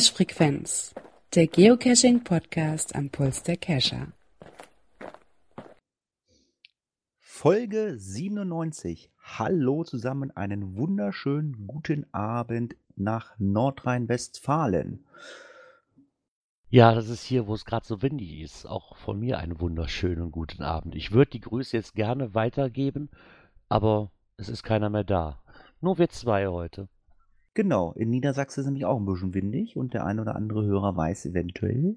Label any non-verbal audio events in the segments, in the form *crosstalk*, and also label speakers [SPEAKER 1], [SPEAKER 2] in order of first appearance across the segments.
[SPEAKER 1] Cache Frequenz, der Geocaching Podcast am Puls der Cacher.
[SPEAKER 2] Folge 97. Hallo zusammen, einen wunderschönen guten Abend nach Nordrhein-Westfalen.
[SPEAKER 3] Ja, das ist hier, wo es gerade so windig ist. Auch von mir einen wunderschönen guten Abend. Ich würde die Grüße jetzt gerne weitergeben, aber es ist keiner mehr da. Nur wir zwei heute.
[SPEAKER 2] Genau, in Niedersachsen ist nämlich auch ein bisschen windig und der ein oder andere Hörer weiß eventuell,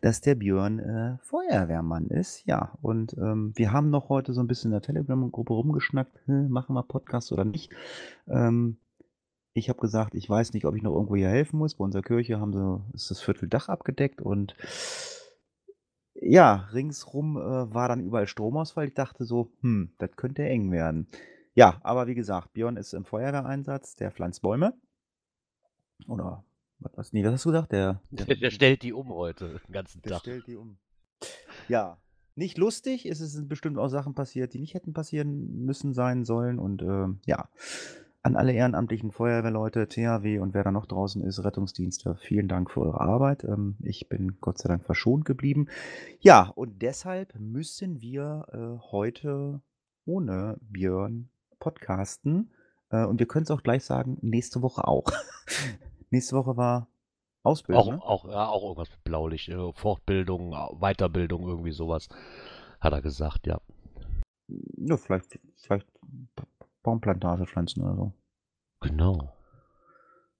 [SPEAKER 2] dass der Björn äh, Feuerwehrmann ist. Ja, und ähm, wir haben noch heute so ein bisschen in der Telegram-Gruppe rumgeschnackt, hm, machen wir Podcast oder nicht. Ähm, ich habe gesagt, ich weiß nicht, ob ich noch irgendwo hier helfen muss. Bei unserer Kirche haben sie, ist das Vierteldach abgedeckt und ja, ringsrum äh, war dann überall Stromausfall. Ich dachte so, hm, das könnte eng werden. Ja, aber wie gesagt, Björn ist im Feuerwehreinsatz, der pflanzt Bäume. Oder was, was, nee, was hast du gesagt? Der,
[SPEAKER 3] der, der, der stellt die um heute, den ganzen
[SPEAKER 2] der
[SPEAKER 3] Tag.
[SPEAKER 2] stellt die um. Ja, nicht lustig. Es sind bestimmt auch Sachen passiert, die nicht hätten passieren müssen, sein sollen. Und äh, ja, an alle ehrenamtlichen Feuerwehrleute, THW und wer da noch draußen ist, Rettungsdienste, vielen Dank für eure Arbeit. Ähm, ich bin Gott sei Dank verschont geblieben. Ja, und deshalb müssen wir äh, heute ohne Björn podcasten. Äh, und wir können es auch gleich sagen, nächste Woche auch. *laughs* nächste Woche war Ausbildung.
[SPEAKER 3] Auch,
[SPEAKER 2] ne?
[SPEAKER 3] auch, ja, auch irgendwas mit Blaulicht, äh, Fortbildung, Weiterbildung, irgendwie sowas, hat er gesagt, ja.
[SPEAKER 2] Ja, vielleicht, vielleicht Baumplantage pflanzen oder so.
[SPEAKER 3] Genau.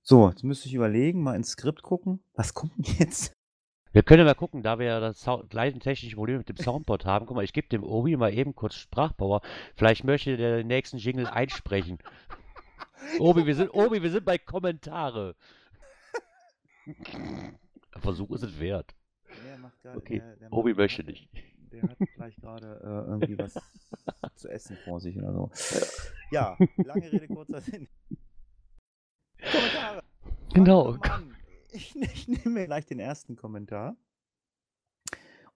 [SPEAKER 2] So, jetzt müsste ich überlegen, mal ins Skript gucken. Was kommt denn jetzt? *laughs*
[SPEAKER 3] Wir können ja mal gucken, da wir ja das gleiche technische Problem mit dem Soundboard haben. Guck mal, ich gebe dem Obi mal eben kurz Sprachbauer. Vielleicht möchte der den nächsten Jingle einsprechen. *laughs* Obi, wir sind, Obi, wir sind bei Kommentare. Ein Versuch ist es wert.
[SPEAKER 2] Der macht grad,
[SPEAKER 3] Okay,
[SPEAKER 2] der, der
[SPEAKER 3] Obi
[SPEAKER 2] macht
[SPEAKER 3] möchte nicht.
[SPEAKER 2] Der hat vielleicht gerade äh, irgendwie was *laughs* zu essen vor sich oder so. Ja, lange Rede, kurzer Sinn. Kommentare.
[SPEAKER 3] Genau.
[SPEAKER 2] Ich, ich nehme mir gleich den ersten Kommentar.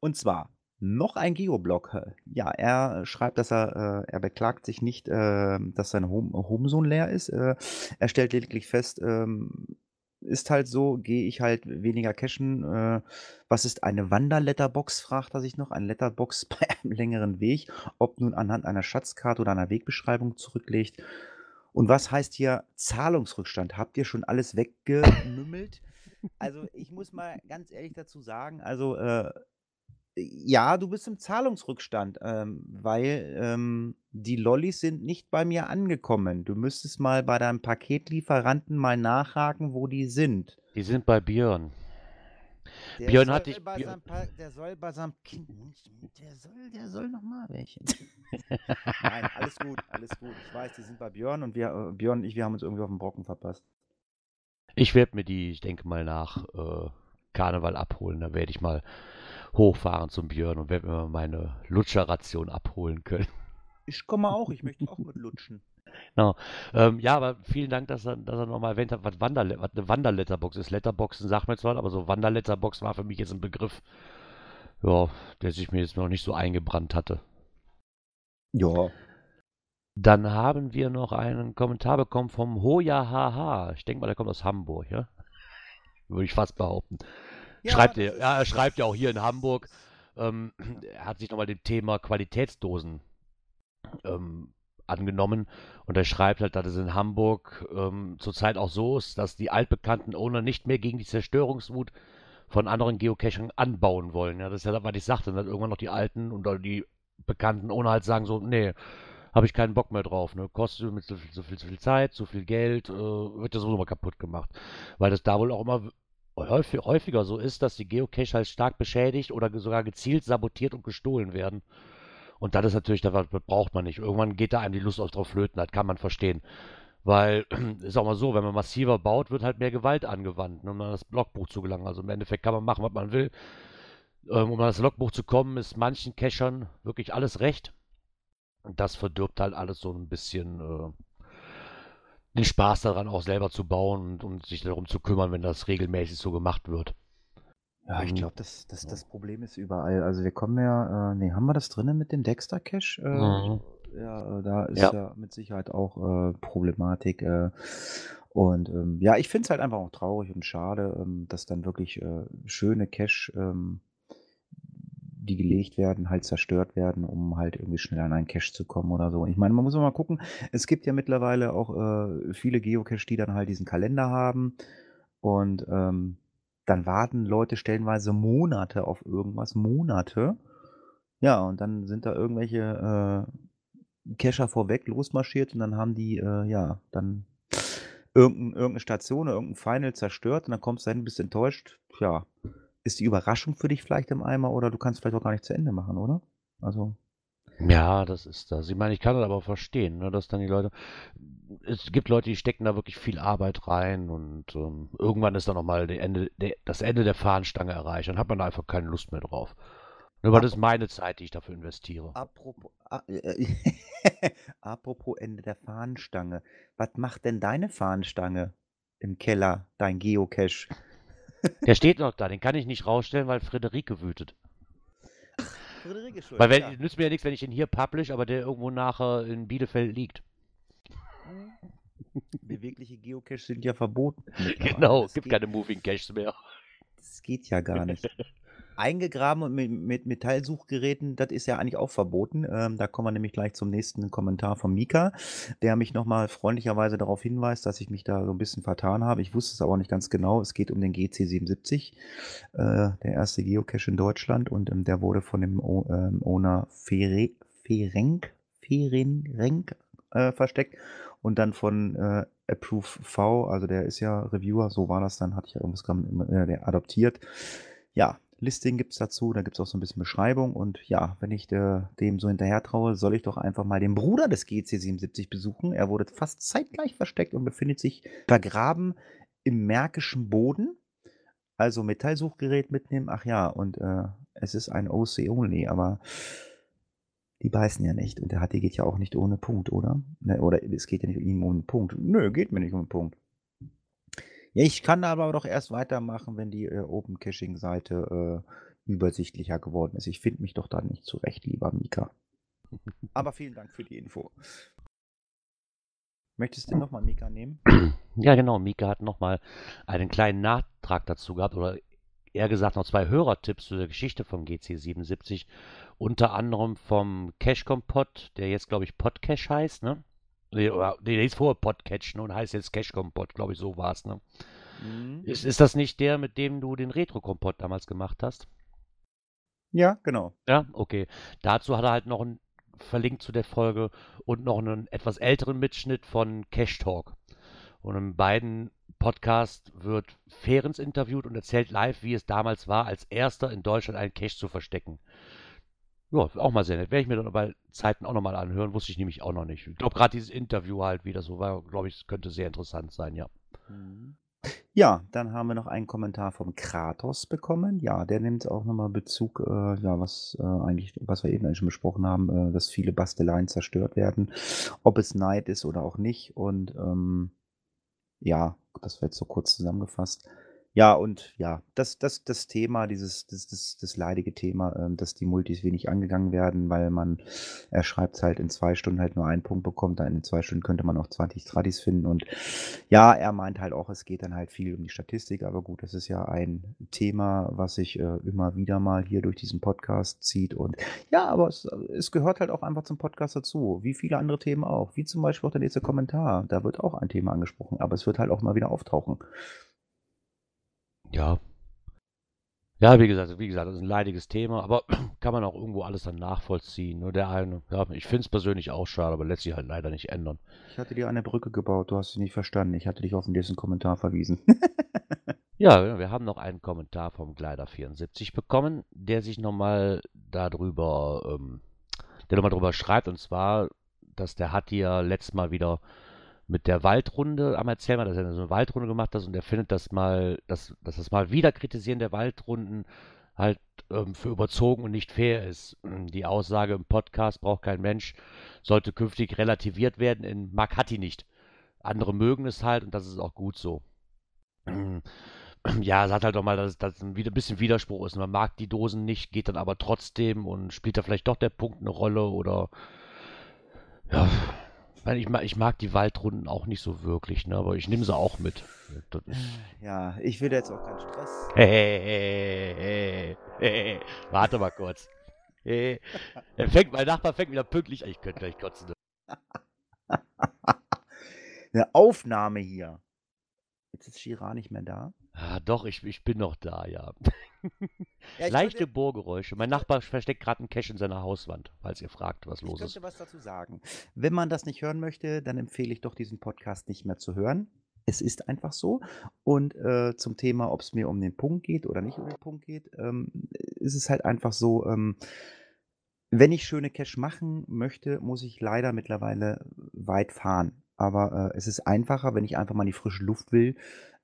[SPEAKER 2] Und zwar noch ein Geoblog. Ja, er schreibt, dass er, äh, er beklagt sich nicht, äh, dass sein Home, Homezone leer ist. Äh, er stellt lediglich fest, ähm, ist halt so, gehe ich halt weniger cashen. Äh, was ist eine Wanderletterbox, fragt er sich noch. Eine Letterbox *laughs* bei einem längeren Weg, ob nun anhand einer Schatzkarte oder einer Wegbeschreibung zurücklegt. Und was heißt hier Zahlungsrückstand? Habt ihr schon alles *laughs* weggemümmelt? Also ich muss mal ganz ehrlich dazu sagen, also äh, ja, du bist im Zahlungsrückstand, ähm, weil ähm, die Lollis sind nicht bei mir angekommen. Du müsstest mal bei deinem Paketlieferanten mal nachhaken, wo die sind.
[SPEAKER 3] Die sind bei Björn.
[SPEAKER 2] Der
[SPEAKER 3] Björn hat dich- Björn-
[SPEAKER 2] Pa- der soll bei seinem Kind, der soll, der soll noch mal welche. *laughs* Nein, alles gut, alles gut. Ich weiß, die sind bei Björn und wir, äh, Björn und ich, wir haben uns irgendwie auf den Brocken verpasst.
[SPEAKER 3] Ich werde mir die, ich denke mal, nach äh, Karneval abholen. Da werde ich mal hochfahren zum Björn und werde mir mal meine Lutscherration abholen können.
[SPEAKER 2] Ich komme auch, ich *laughs* möchte auch mit lutschen.
[SPEAKER 3] Ähm, ja, aber vielen Dank, dass er, dass er nochmal erwähnt hat, was, Wanderle was eine Wanderletterbox ist. Letterboxen sagt mir zwar, aber so Wanderletterbox war für mich jetzt ein Begriff, ja, der sich mir jetzt noch nicht so eingebrannt hatte.
[SPEAKER 2] Ja.
[SPEAKER 3] Dann haben wir noch einen Kommentar bekommen vom Hoja HH. Ich denke mal, der kommt aus Hamburg, ja? Würde ich fast behaupten. Schreibt er,
[SPEAKER 2] das
[SPEAKER 3] ja, er schreibt ja auch hier in Hamburg. Ähm, *clears throat* er hat sich nochmal dem Thema Qualitätsdosen ähm, angenommen und er schreibt halt, dass es in Hamburg ähm, zurzeit auch so ist, dass die altbekannten Owner nicht mehr gegen die Zerstörungswut von anderen Geocachern anbauen wollen. Ja, das ist ja das, was ich sagte, dass irgendwann noch die alten oder die bekannten Owner halt sagen so, nee, habe ich keinen Bock mehr drauf. Ne? Kostet mit so viel, so viel, so viel Zeit, so viel Geld, äh, wird ja sowieso mal kaputt gemacht. Weil das da wohl auch immer häufig, häufiger so ist, dass die Geocache halt stark beschädigt oder sogar gezielt sabotiert und gestohlen werden. Und das ist natürlich, das braucht man nicht. Irgendwann geht da einem die Lust auf drauf flöten, das kann man verstehen. Weil, *clears throat* ist auch mal so, wenn man massiver baut, wird halt mehr Gewalt angewandt, ne, um an das Logbuch zu gelangen. Also im Endeffekt kann man machen, was man will. Ähm, um an das Logbuch zu kommen, ist manchen Cachern wirklich alles recht. Und das verdirbt halt alles so ein bisschen äh, den Spaß daran, auch selber zu bauen und, und sich darum zu kümmern, wenn das regelmäßig so gemacht wird.
[SPEAKER 2] Ja, ich
[SPEAKER 3] Mhm.
[SPEAKER 2] glaube, das, das, das Problem ist überall. Also wir kommen ja, äh, nee, haben wir das drinnen mit dem Dexter Cache? Äh,
[SPEAKER 3] Mhm.
[SPEAKER 2] Ja, äh, da ist
[SPEAKER 3] Ja.
[SPEAKER 2] ja. mit Sicherheit auch äh, Problematik. Äh, Und ähm, ja, ich finde es halt einfach auch traurig und schade, ähm, dass dann wirklich äh, schöne Cash, ähm, die gelegt werden, halt zerstört werden, um halt irgendwie schnell an einen Cache zu kommen oder so. Ich meine, man muss mal gucken, es gibt ja mittlerweile auch äh, viele Geocache, die dann halt diesen Kalender haben und ähm, dann warten Leute stellenweise Monate auf irgendwas, Monate. Ja, und dann sind da irgendwelche äh, Cacher vorweg losmarschiert und dann haben die, äh, ja, dann irgendein, irgendeine Station oder irgendein Final zerstört und dann kommst du hin, bist enttäuscht. Ja, ist die Überraschung für dich vielleicht im Eimer oder du kannst vielleicht auch gar nicht zu Ende machen, oder? Also.
[SPEAKER 3] Ja, das ist das. Ich meine, ich kann das aber verstehen, ne, dass dann die Leute. Es gibt Leute, die stecken da wirklich viel Arbeit rein und ähm, irgendwann ist dann nochmal Ende, der, das Ende der Fahnenstange erreicht. Dann hat man da einfach keine Lust mehr drauf. Aber das ist meine Zeit, die ich dafür investiere.
[SPEAKER 2] Apropos, äh, *laughs* apropos Ende der Fahnenstange. Was macht denn deine Fahnenstange im Keller, dein Geocache?
[SPEAKER 3] Der steht noch da, den kann ich nicht rausstellen, weil Friederike wütet. Friederike schuld. Weil wenn, ja. nützt mir ja nichts, wenn ich ihn hier publish, aber der irgendwo nachher in Bielefeld liegt. *laughs*
[SPEAKER 2] Bewegliche Geocaches sind ja verboten. *laughs*
[SPEAKER 3] Genau, es gibt keine Moving Caches mehr.
[SPEAKER 2] Das geht ja gar nicht. *laughs* eingegraben und mit, mit Metallsuchgeräten, das ist ja eigentlich auch verboten. Ähm, da kommen wir nämlich gleich zum nächsten Kommentar von Mika, der mich nochmal freundlicherweise darauf hinweist, dass ich mich da so ein bisschen vertan habe. Ich wusste es aber nicht ganz genau. Es geht um den GC77, äh, der erste Geocache in Deutschland und ähm, der wurde von dem o ähm, Owner Fere Ferenk, Ferenrenk äh, versteckt und dann von äh, Approve V, also der ist ja Reviewer, so war das dann, hatte ich ja irgendwas äh, der adoptiert. Ja, Listing gibt es dazu, da gibt es auch so ein bisschen Beschreibung. Und ja, wenn ich der, dem so hinterher traue, soll ich doch einfach mal den Bruder des GC77 besuchen. Er wurde fast zeitgleich versteckt und befindet sich vergraben im märkischen Boden. Also Metallsuchgerät mitnehmen. Ach ja, und äh, es ist ein OC Only, aber die beißen ja nicht. Und der HT geht ja auch nicht ohne Punkt, oder? Ne, oder es geht ja nicht um ihn ohne Punkt. Nö, geht mir nicht ohne Punkt. Ja, ich kann aber doch erst weitermachen, wenn die äh, Open Caching-Seite äh, übersichtlicher geworden ist. Ich finde mich doch da nicht zurecht, lieber Mika. Aber vielen Dank für die Info. Möchtest du nochmal Mika nehmen?
[SPEAKER 3] Ja, genau. Mika hat nochmal einen kleinen Nachtrag dazu gehabt oder eher gesagt noch zwei Hörertipps zu der Geschichte vom GC77. Unter anderem vom Cache Kompott, der jetzt, glaube ich, Podcache heißt, ne? Nee, oder, nee, der hieß vorher Podcatch ne, und heißt jetzt Cash Kompott, glaube ich, so war es. Ne? Mhm. Ist, ist das nicht der, mit dem du den Retro-Kompott damals gemacht hast?
[SPEAKER 2] Ja, genau.
[SPEAKER 3] Ja, okay. Dazu hat er halt noch ein verlinkt zu der Folge und noch einen etwas älteren Mitschnitt von Cash Talk. Und in beiden Podcasts wird Fehrens interviewt und erzählt live, wie es damals war, als erster in Deutschland einen Cache zu verstecken. Ja, auch mal sehr nett. Werde ich mir dann bei Zeiten auch nochmal anhören. Wusste ich nämlich auch noch nicht. Ich glaube, gerade dieses Interview halt, wie das so war, glaube ich, könnte sehr interessant sein, ja.
[SPEAKER 2] Mhm. Ja, dann haben wir noch einen Kommentar vom Kratos bekommen. Ja, der nimmt auch nochmal Bezug, äh, ja, was äh, eigentlich, was wir eben schon besprochen haben, äh, dass viele Basteleien zerstört werden, ob es Neid ist oder auch nicht. Und ähm, ja, das wird so kurz zusammengefasst. Ja, und ja, das, das, das Thema, dieses, das, das, das leidige Thema, ähm, dass die Multis wenig angegangen werden, weil man, er schreibt halt in zwei Stunden halt nur einen Punkt bekommt, dann in zwei Stunden könnte man auch 20 Tradis finden. Und ja, er meint halt auch, es geht dann halt viel um die Statistik, aber gut, das ist ja ein Thema, was sich äh, immer wieder mal hier durch diesen Podcast zieht. Und ja, aber es, es gehört halt auch einfach zum Podcast dazu, wie viele andere Themen auch, wie zum Beispiel auch der nächste Kommentar. Da wird auch ein Thema angesprochen, aber es wird halt auch mal wieder auftauchen.
[SPEAKER 3] Ja. Ja, wie gesagt, wie gesagt, das ist ein leidiges Thema, aber *clears throat* kann man auch irgendwo alles dann nachvollziehen. Nur der eine, ja, ich finde es persönlich auch schade, aber lässt sich halt leider nicht ändern.
[SPEAKER 2] Ich hatte dir eine Brücke gebaut, du hast sie nicht verstanden. Ich hatte dich auf den nächsten Kommentar verwiesen. *laughs*
[SPEAKER 3] ja, wir haben noch einen Kommentar vom Gleider74 bekommen, der sich nochmal darüber, ähm, der nochmal darüber schreibt, und zwar, dass der hat ja letztes Mal wieder mit der Waldrunde am Erzählen, dass er so eine Waldrunde gemacht hat und er findet das mal, dass, dass das mal wieder kritisieren der Waldrunden halt ähm, für überzogen und nicht fair ist. Die Aussage im Podcast braucht kein Mensch, sollte künftig relativiert werden. In mag hat die nicht. Andere mögen es halt und das ist auch gut so. Ja, hat halt auch mal, dass das ein bisschen Widerspruch ist. Man mag die Dosen nicht, geht dann aber trotzdem und spielt da vielleicht doch der Punkt eine Rolle oder ja, meine, ich, mag, ich mag die Waldrunden auch nicht so wirklich, ne? aber ich nehme sie auch mit.
[SPEAKER 2] Ja, ich will jetzt auch keinen Stress.
[SPEAKER 3] Hey, hey, hey, Warte mal kurz. Hey. Er fängt, mein Nachbar fängt wieder pünktlich an. Ich könnte gleich kotzen. *laughs*
[SPEAKER 2] Eine Aufnahme hier. Jetzt ist Shira nicht mehr da.
[SPEAKER 3] Ah, doch, ich, ich bin noch da, ja. *laughs*
[SPEAKER 2] Ja, ich
[SPEAKER 3] Leichte
[SPEAKER 2] könnte-
[SPEAKER 3] Bohrgeräusche. Mein Nachbar versteckt gerade einen Cache in seiner Hauswand, falls ihr fragt, was
[SPEAKER 2] Ich
[SPEAKER 3] los ist.
[SPEAKER 2] könnte was dazu sagen. Wenn man das nicht hören möchte, dann empfehle ich doch diesen Podcast nicht mehr zu hören. Es ist einfach so. Und äh, zum Thema, ob es mir um den Punkt geht oder nicht um den Punkt geht, ähm, ist es halt einfach so, ähm, wenn ich schöne Cache machen möchte, muss ich leider mittlerweile weit fahren. Aber äh, es ist einfacher, wenn ich einfach mal in die frische Luft will,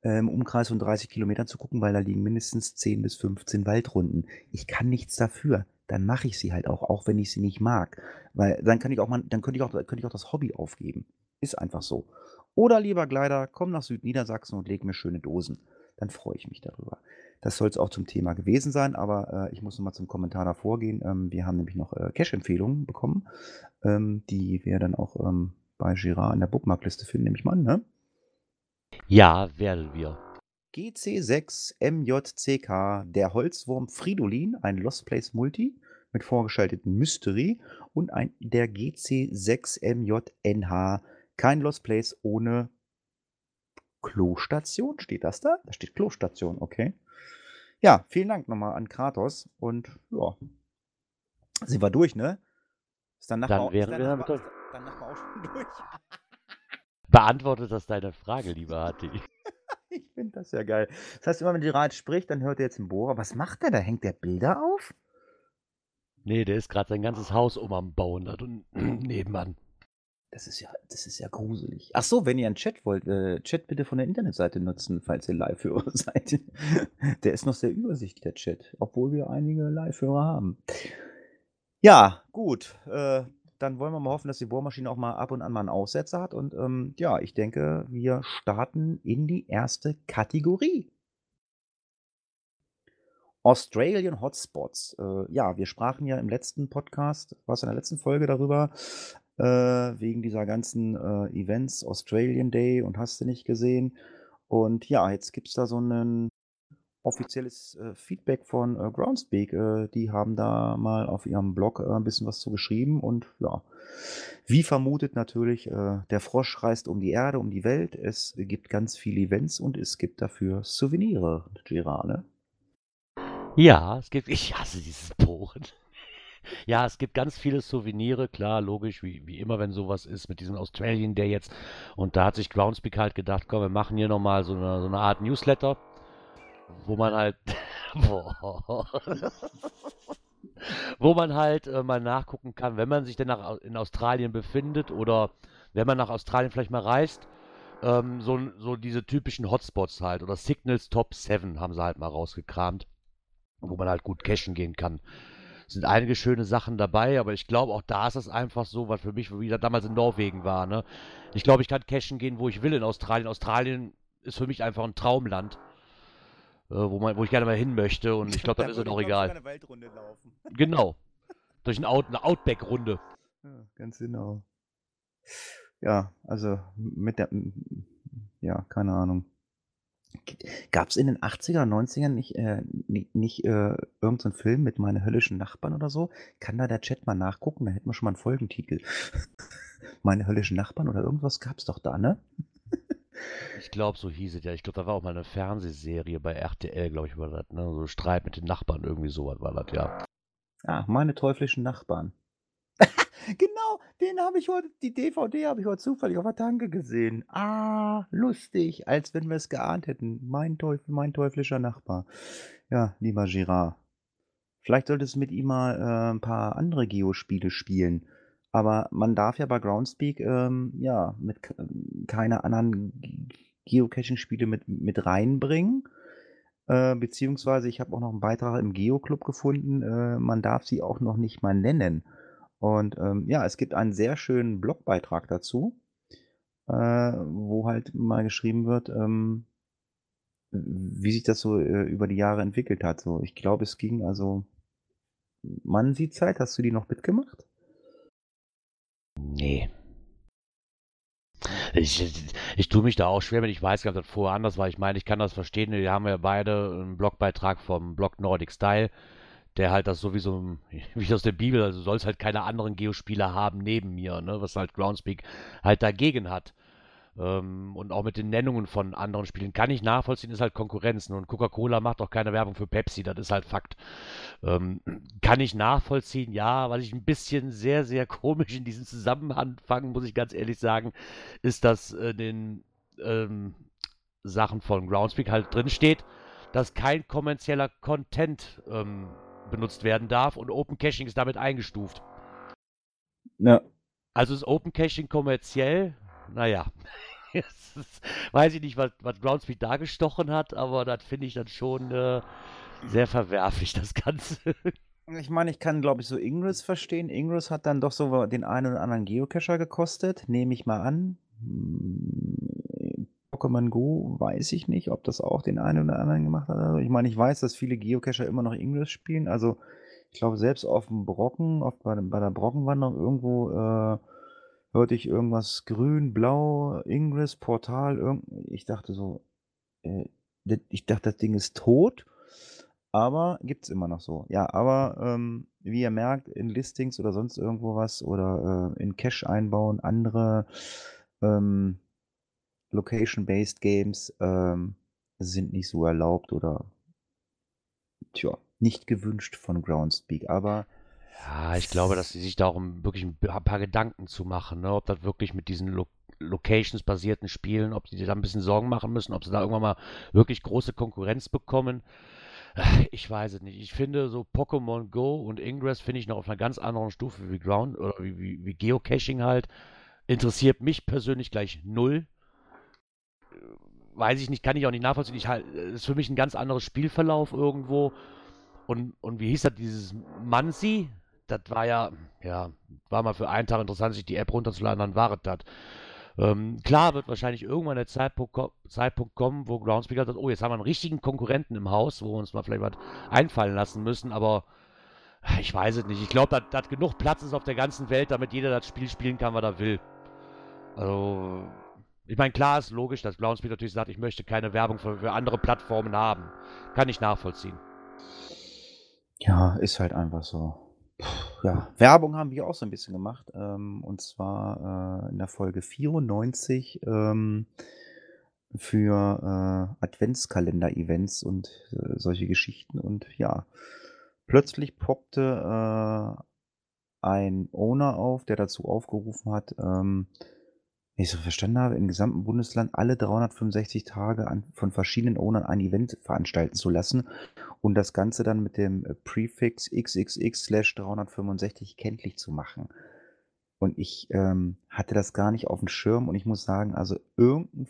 [SPEAKER 2] äh, im Umkreis von 30 Kilometern zu gucken, weil da liegen mindestens 10 bis 15 Waldrunden. Ich kann nichts dafür. Dann mache ich sie halt auch, auch wenn ich sie nicht mag. Weil dann kann ich auch mal, dann könnte ich auch, könnte ich auch das Hobby aufgeben. Ist einfach so. Oder lieber Gleider, komm nach Südniedersachsen und leg mir schöne Dosen. Dann freue ich mich darüber. Das soll es auch zum Thema gewesen sein, aber äh, ich muss nochmal zum Kommentar davor gehen. Ähm, wir haben nämlich noch äh, Cash-Empfehlungen bekommen, ähm, die wir dann auch ähm, bei Girard in der Bookmarkliste finden, nehme ich mal an, ne?
[SPEAKER 3] Ja, werden wir.
[SPEAKER 2] GC6 MJCK, der Holzwurm Fridolin, ein Lost Place Multi mit vorgeschalteten Mystery und ein, der GC6 MJNH, kein Lost Place ohne Klostation. Steht das da? Da steht Klostation, okay. Ja, vielen Dank nochmal an Kratos und ja, sind wir durch, ne? Ist dann Nachbar,
[SPEAKER 3] Dann wären wir
[SPEAKER 2] Nachbar, ist dein Nachbar auch schon *laughs* durch?
[SPEAKER 3] Beantwortet das deine Frage, lieber Hatti? *laughs*
[SPEAKER 2] Ich finde das ja geil. Das heißt, immer wenn die Rat spricht, dann hört er jetzt einen Bohrer. Was macht der da? Hängt der Bilder auf?
[SPEAKER 3] Nee, der ist gerade sein ganzes Haus um am Bauen da *clears throat* nebenan.
[SPEAKER 2] Das ist ja, das ist ja gruselig. Ach so, wenn ihr einen Chat wollt, äh, Chat bitte von der Internetseite nutzen, falls ihr Live-Hörer *laughs* seid. Der ist noch sehr übersichtlich, der Chat, obwohl wir einige Live-Hörer haben. Ja, gut. Äh, dann wollen wir mal hoffen, dass die Bohrmaschine auch mal ab und an mal einen Aussetzer hat. Und ähm, ja, ich denke, wir starten in die erste Kategorie. Australian Hotspots. Äh, ja, wir sprachen ja im letzten Podcast, was in der letzten Folge darüber, äh, wegen dieser ganzen äh, Events, Australian Day und hast du nicht gesehen. Und ja, jetzt gibt es da so ein offizielles äh, Feedback von äh, Groundspeak. Äh, die haben da mal auf ihrem Blog äh, ein bisschen was zu geschrieben und ja, wie vermutet natürlich, äh, der Frosch reist um die Erde, um die Welt. Es gibt ganz viele Events und es gibt dafür Souvenire, Gerard, ne?
[SPEAKER 3] Ja, es gibt, ich hasse dieses Bohren. *laughs* Ja, es gibt ganz viele Souvenire, klar, logisch, wie, wie immer, wenn sowas ist mit diesem Australian Day jetzt. Und da hat sich Groundspeak halt gedacht, komm, wir machen hier nochmal so eine, so eine Art Newsletter, wo man halt, *laughs* wo man halt äh, mal nachgucken kann, wenn man sich denn nach, in Australien befindet oder wenn man nach Australien vielleicht mal reist, ähm, so, so diese typischen Hotspots halt oder Signals Top 7 haben sie halt mal rausgekramt, wo man halt gut cashen gehen kann sind einige schöne Sachen dabei, aber ich glaube, auch da ist es einfach so, was für mich wieder damals in Norwegen war. Ne? Ich glaube, ich kann cashen gehen, wo ich will in Australien. Australien ist für mich einfach ein Traumland, wo, man, wo ich gerne mal hin möchte und ich glaube, *laughs* dann ist es auch egal.
[SPEAKER 2] Eine Weltrunde laufen. *laughs*
[SPEAKER 3] Genau. Durch ein Out, eine Outback-Runde.
[SPEAKER 2] Ja, ganz genau. Ja, also mit der, ja, keine Ahnung. Gab es in den 80er, 90ern nicht, äh, nicht, nicht äh, irgendeinen Film mit meine höllischen Nachbarn oder so? Kann da der Chat mal nachgucken? Da hätten wir schon mal einen Folgentitel. *laughs* meine höllischen Nachbarn oder irgendwas gab es doch da, ne?
[SPEAKER 3] Ich glaube, so hieß es ja. Ich glaube, da war auch mal eine Fernsehserie bei RTL, glaube ich, war das. Ne? So Streit mit den Nachbarn, irgendwie sowas war das, ja.
[SPEAKER 2] Ah, meine teuflischen Nachbarn. *laughs* genau, den habe ich heute, die DVD habe ich heute zufällig auf der Tanke gesehen. Ah, lustig, als wenn wir es geahnt hätten. Mein Teufel, mein teuflischer Nachbar. Ja, lieber Girard. Vielleicht solltest du mit ihm mal äh, ein paar andere Geospiele spielen. Aber man darf ja bei Groundspeak ähm, ja mit ke- keine anderen Ge- Geocaching-Spiele mit, mit reinbringen. Äh, beziehungsweise ich habe auch noch einen Beitrag im Geo-Club gefunden. Äh, man darf sie auch noch nicht mal nennen. Und ähm, ja, es gibt einen sehr schönen Blogbeitrag dazu, äh, wo halt mal geschrieben wird, ähm, wie sich das so äh, über die Jahre entwickelt hat. So, ich glaube, es ging also. Mann, sieht Zeit, hast du die noch mitgemacht?
[SPEAKER 3] Nee. Ich, ich tue mich da auch schwer, wenn ich weiß, dass das vorher anders war. Ich meine, ich kann das verstehen. Wir haben ja beide einen Blogbeitrag vom Blog Nordic Style, der halt das sowieso, *laughs* wie aus der Bibel, also soll es halt keine anderen Geospieler haben neben mir, ne, was halt Groundspeak halt dagegen hat. Ähm, und auch mit den Nennungen von anderen Spielen kann ich nachvollziehen, ist halt Konkurrenz. Und Coca-Cola macht auch keine Werbung für Pepsi, das ist halt Fakt. Ähm, kann ich nachvollziehen, ja. Was ich ein bisschen sehr, sehr *laughs* komisch in diesem Zusammenhang fangen, muss ich ganz ehrlich sagen, ist, dass äh, den ähm, Sachen von Groundspeak halt drin steht, dass kein kommerzieller Content ähm, benutzt werden darf und Open Caching ist damit eingestuft. Ja. Also ist Open Caching kommerziell? Naja, *laughs* weiß ich nicht, was, was Groundspeed da gestochen hat, aber das finde ich dann schon äh, sehr verwerflich, das Ganze. *laughs*
[SPEAKER 2] Ich meine, ich kann, glaube ich, so Ingress verstehen. Ingress hat dann doch so den einen oder anderen Geocacher gekostet, nehme ich mal an. Hm, Pokémon Go weiß ich nicht, ob das auch den einen oder anderen gemacht hat. Also ich meine, ich weiß, dass viele Geocacher immer noch Ingress spielen. Also ich glaube, selbst auf dem Brocken, auf, bei, bei der Brockenwanderung irgendwo äh, hörte ich irgendwas grün, blau, Ingress, Portal, irgend ich dachte so, äh, ich dachte, das Ding ist tot, aber gibt es immer noch so. Ja, aber ähm, wie ihr merkt, in Listings oder sonst irgendwo was oder äh, in Cache einbauen, andere ähm, Location-based Games ähm, sind nicht so erlaubt oder tja, nicht gewünscht von Groundspeak, aber
[SPEAKER 3] ja, ich glaube, dass sie sich darum wirklich ein paar Gedanken zu machen, ne? ob das wirklich mit diesen Lo Locations-basierten Spielen, ob sie da ein bisschen Sorgen machen müssen, ob sie da irgendwann mal wirklich große Konkurrenz bekommen. Ich weiß es nicht. Ich finde so Pokémon Go und Ingress finde ich noch auf einer ganz anderen Stufe wie Ground oder wie, wie, wie Geocaching halt. Interessiert mich persönlich gleich null. Weiß ich nicht, kann ich auch nicht nachvollziehen. Ich halt, ist für mich ein ganz anderes Spielverlauf irgendwo. Und, und wie hieß das, dieses Mansi? Das war ja, ja, war mal für einen Tag interessant, sich die App runterzuladen, dann war es das. Ähm, klar wird wahrscheinlich irgendwann der Zeitpunkt, Zeitpunkt, kommen, wo Groundspeaker sagt, oh, jetzt haben wir einen richtigen Konkurrenten im Haus, wo wir uns mal vielleicht was einfallen lassen müssen, aber ich weiß es nicht. Ich glaube, dass genug Platz ist auf der ganzen Welt, damit jeder das Spiel spielen kann, was er will. Also, ich meine, klar ist logisch, dass Groundspeak natürlich sagt, ich möchte keine Werbung für, für andere Plattformen haben. Kann ich nachvollziehen.
[SPEAKER 2] Ja, ist halt einfach so. Ja, Werbung haben wir auch so ein bisschen gemacht, ähm, und zwar, äh, in der Folge 94, ähm, für, äh, Adventskalender-Events und, äh, solche Geschichten. Und ja, plötzlich poppte, äh, ein Owner auf, der dazu aufgerufen hat, ähm wenn ich so verstanden habe, im gesamten Bundesland alle 365 Tage an, von verschiedenen Ownern ein Event veranstalten zu lassen und das Ganze dann mit dem äh, Prefix xxx/365 kenntlich zu machen. Und ich ähm, hatte das gar nicht auf dem Schirm und ich muss sagen, also irgendein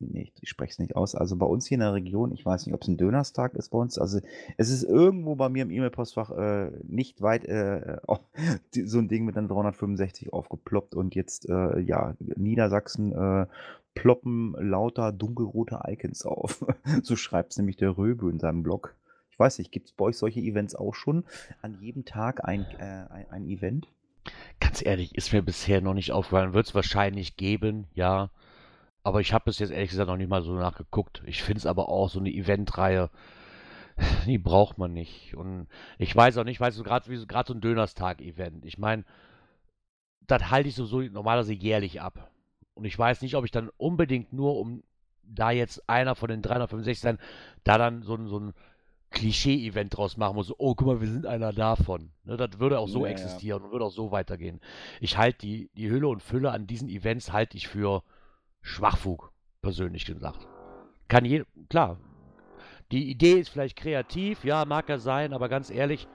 [SPEAKER 2] Nee, ich spreche es nicht aus. Also bei uns hier in der Region, ich weiß nicht, ob es ein Dönerstag ist bei uns. Also es ist irgendwo bei mir im E-Mail-Postfach äh, nicht weit äh, *laughs* so ein Ding mit einem 365 aufgeploppt und jetzt, äh, ja, Niedersachsen äh, ploppen lauter dunkelrote Icons auf. *laughs* so schreibt es nämlich der Röbe in seinem Blog. Ich weiß nicht, gibt es bei euch solche Events auch schon? An jedem Tag ein, äh, ein, ein Event?
[SPEAKER 3] Ganz ehrlich, ist mir bisher noch nicht aufgefallen. Wird es wahrscheinlich geben, ja. Aber ich habe bis jetzt ehrlich gesagt noch nicht mal so nachgeguckt. Ich finde es aber auch so eine Eventreihe, *sighs* die braucht man nicht. Und ich weiß auch nicht, weißt du, gerade so, so ein Dönerstag-Event. Ich meine, das halte ich so, so normalerweise jährlich ab. Und ich weiß nicht, ob ich dann unbedingt nur, um da jetzt einer von den 365 sein, da dann so, so ein Klischee-Event draus machen muss. Oh, guck mal, wir sind einer davon. Ne, das würde auch so ja, existieren ja. und würde auch so weitergehen. Ich halte die, die Hülle und Fülle an diesen Events halte ich für Schwachfug, persönlich gesagt. Kann je, klar, die Idee ist vielleicht kreativ, ja, mag er sein, aber ganz ehrlich,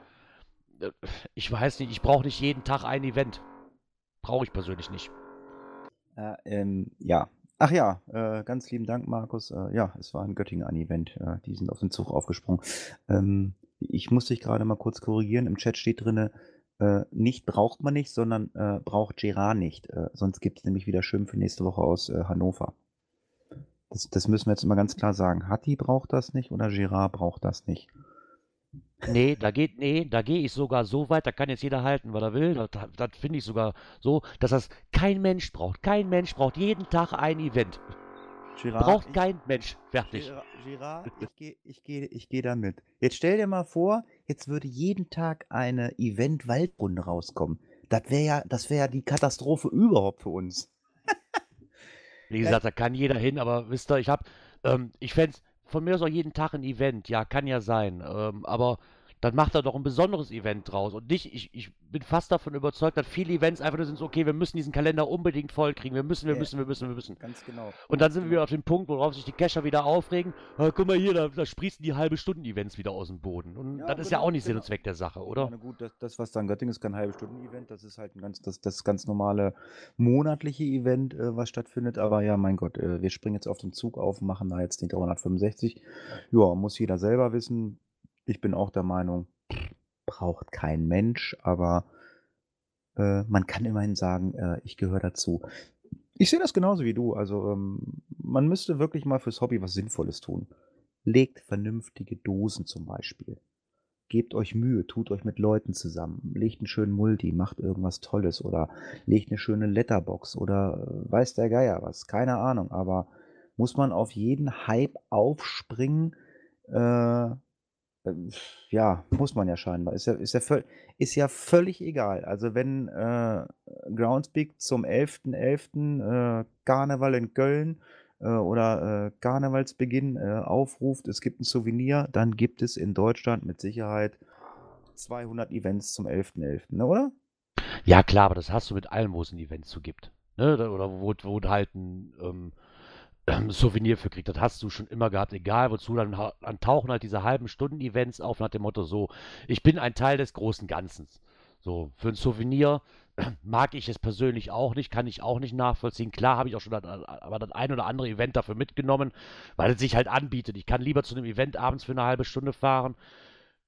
[SPEAKER 3] äh, ich weiß nicht, ich brauche nicht jeden Tag ein Event. Brauche ich persönlich nicht.
[SPEAKER 2] Äh, ähm, ja. Ach ja, äh, ganz lieben Dank, Markus. Äh, ja, es war in Göttingen ein Event. Äh, die sind auf den Zug aufgesprungen. Ähm, ich muss dich gerade mal kurz korrigieren. Im Chat steht drin, äh, nicht braucht man nicht, sondern äh, braucht Gerard nicht. Äh, sonst gibt es nämlich wieder Schimpfe nächste Woche aus äh, Hannover. Das, das, müssen wir jetzt immer ganz klar sagen. Hatti braucht das nicht oder Gerard braucht das nicht.
[SPEAKER 3] Nee, da geht, nee, da gehe ich sogar so weit, da kann jetzt jeder halten, was er will. Das, das finde ich sogar so, dass das kein Mensch braucht. Kein Mensch braucht jeden Tag ein Event.
[SPEAKER 2] Girard,
[SPEAKER 3] Braucht
[SPEAKER 2] ich-
[SPEAKER 3] kein Mensch. Fertig.
[SPEAKER 2] Gira- Girard, ich *laughs* gehe ich geh, ich geh da mit. Jetzt stell dir mal vor, jetzt würde jeden Tag eine Event-Waldrunde rauskommen. Das wäre ja, das wäre ja die Katastrophe überhaupt für uns. *laughs*
[SPEAKER 3] Wie gesagt, da kann jeder hin, aber wisst ihr, ich hab, ähm, ich fände von mir aus auch jeden Tag ein Event, ja, kann ja sein, ähm, aber dann macht er doch ein besonderes Event draus und nicht, ich, ich bin fast davon überzeugt, dass viele Events einfach nur sind, so, okay, wir müssen diesen Kalender unbedingt voll kriegen, wir müssen, wir
[SPEAKER 2] Ja.
[SPEAKER 3] müssen, wir müssen, wir müssen.
[SPEAKER 2] Ganz genau.
[SPEAKER 3] Und dann sind wir wieder auf dem Punkt, worauf sich die Cacher wieder aufregen. Ah, guck mal hier, da, da sprießen die halbe Stunden-Events wieder aus dem Boden. Und
[SPEAKER 2] Ja,
[SPEAKER 3] das ist ja
[SPEAKER 2] genau,
[SPEAKER 3] auch nicht Sinn
[SPEAKER 2] genau.
[SPEAKER 3] und Zweck der Sache, oder?
[SPEAKER 2] meine, gut, das, das, was da in Göttingen ist, kein halbe Stunden-Event. Das ist halt ein ganz, das, das ganz normale monatliche Event, äh, was stattfindet. Aber ja, mein Gott, äh, wir springen jetzt auf den Zug auf und machen da jetzt den 365. Ja, muss jeder selber wissen. Ich bin auch der Meinung, braucht kein Mensch, aber äh, man kann immerhin sagen, äh, ich gehöre dazu. Ich sehe das genauso wie du. Also ähm, man müsste wirklich mal fürs Hobby was Sinnvolles tun. Legt vernünftige Dosen zum Beispiel. Gebt euch Mühe, tut euch mit Leuten zusammen, legt einen schönen Multi, macht irgendwas Tolles oder legt eine schöne Letterbox oder äh, weiß der Geier was, keine Ahnung, aber muss man auf jeden Hype aufspringen? Äh, ja, muss man ja scheinbar. Ist ja, ist ja, völ ist ja völlig egal. Also wenn äh, Groundspeak zum 11.11. Äh, Karneval in Köln äh, oder äh, Karnevalsbeginn äh, aufruft, es gibt ein Souvenir, dann gibt es in Deutschland mit Sicherheit 200 Events zum 11.11., ne, oder?
[SPEAKER 3] Ja, klar, aber das hast du mit allem, wo es ein Event zu gibt. Ne? Oder wo, wo halt ein ähm, ähm, Souvenir für kriegst. Das hast du schon immer gehabt, egal wozu. Dann, dann tauchen halt diese halben Stunden-Events auf nach dem Motto so, ich bin ein Teil des großen Ganzen. So, für ein Souvenir *clears throat* mag ich es persönlich auch nicht, kann ich auch nicht nachvollziehen. Klar habe ich auch schon das, aber das ein oder andere Event dafür mitgenommen, weil es sich halt anbietet. Ich kann lieber zu einem Event abends für eine halbe Stunde fahren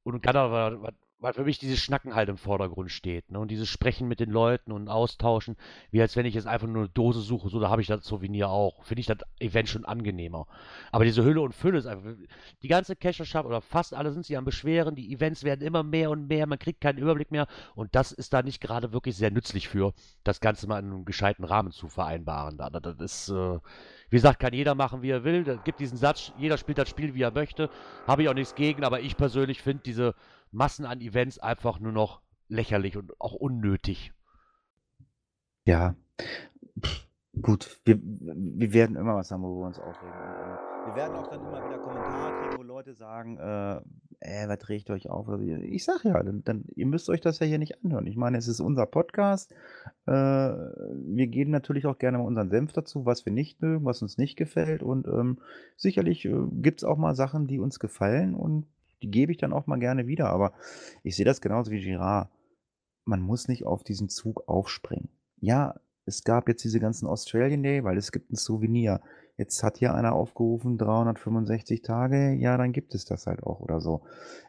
[SPEAKER 3] und kann aber, weil für mich dieses Schnacken halt im Vordergrund steht, ne? Und dieses Sprechen mit den Leuten und Austauschen, wie als wenn ich jetzt einfach nur eine Dose suche, so da habe ich das Souvenir auch. Finde ich das Event schon angenehmer. Aber diese Hülle und Fülle ist einfach. Die ganze Cacherschaft oder fast alle sind sich am Beschweren, die Events werden immer mehr und mehr, man kriegt keinen Überblick mehr und das ist da nicht gerade wirklich sehr nützlich für, das Ganze mal in einem gescheiten Rahmen zu vereinbaren. Da, das ist, äh, wie gesagt, kann jeder machen, wie er will. Es gibt diesen Satz, jeder spielt das Spiel, wie er möchte. Habe ich auch nichts gegen, aber ich persönlich finde diese Massen an Events einfach nur noch lächerlich und auch unnötig.
[SPEAKER 2] Ja. Gut, wir, wir werden immer was haben, wo wir uns aufregen. Äh, wir werden auch dann immer wieder Kommentare kriegen, wo Leute sagen, äh, äh was regt euch auf? Also, Ich sag ja, dann, dann, ihr müsst euch das ja hier nicht anhören. Ich meine, es ist unser Podcast. Äh, wir geben natürlich auch gerne mal unseren Senf dazu, was wir nicht mögen, was uns nicht gefällt. Und ähm, sicherlich äh, gibt es auch mal Sachen, die uns gefallen und die gebe ich dann auch mal gerne wieder. Aber ich sehe das genauso wie Girard. Man muss nicht auf diesen Zug aufspringen. Ja, es gab jetzt diese ganzen Australian Day, weil es gibt ein Souvenir. Jetzt hat hier einer aufgerufen, 365 Tage, ja, dann gibt es das halt auch oder so.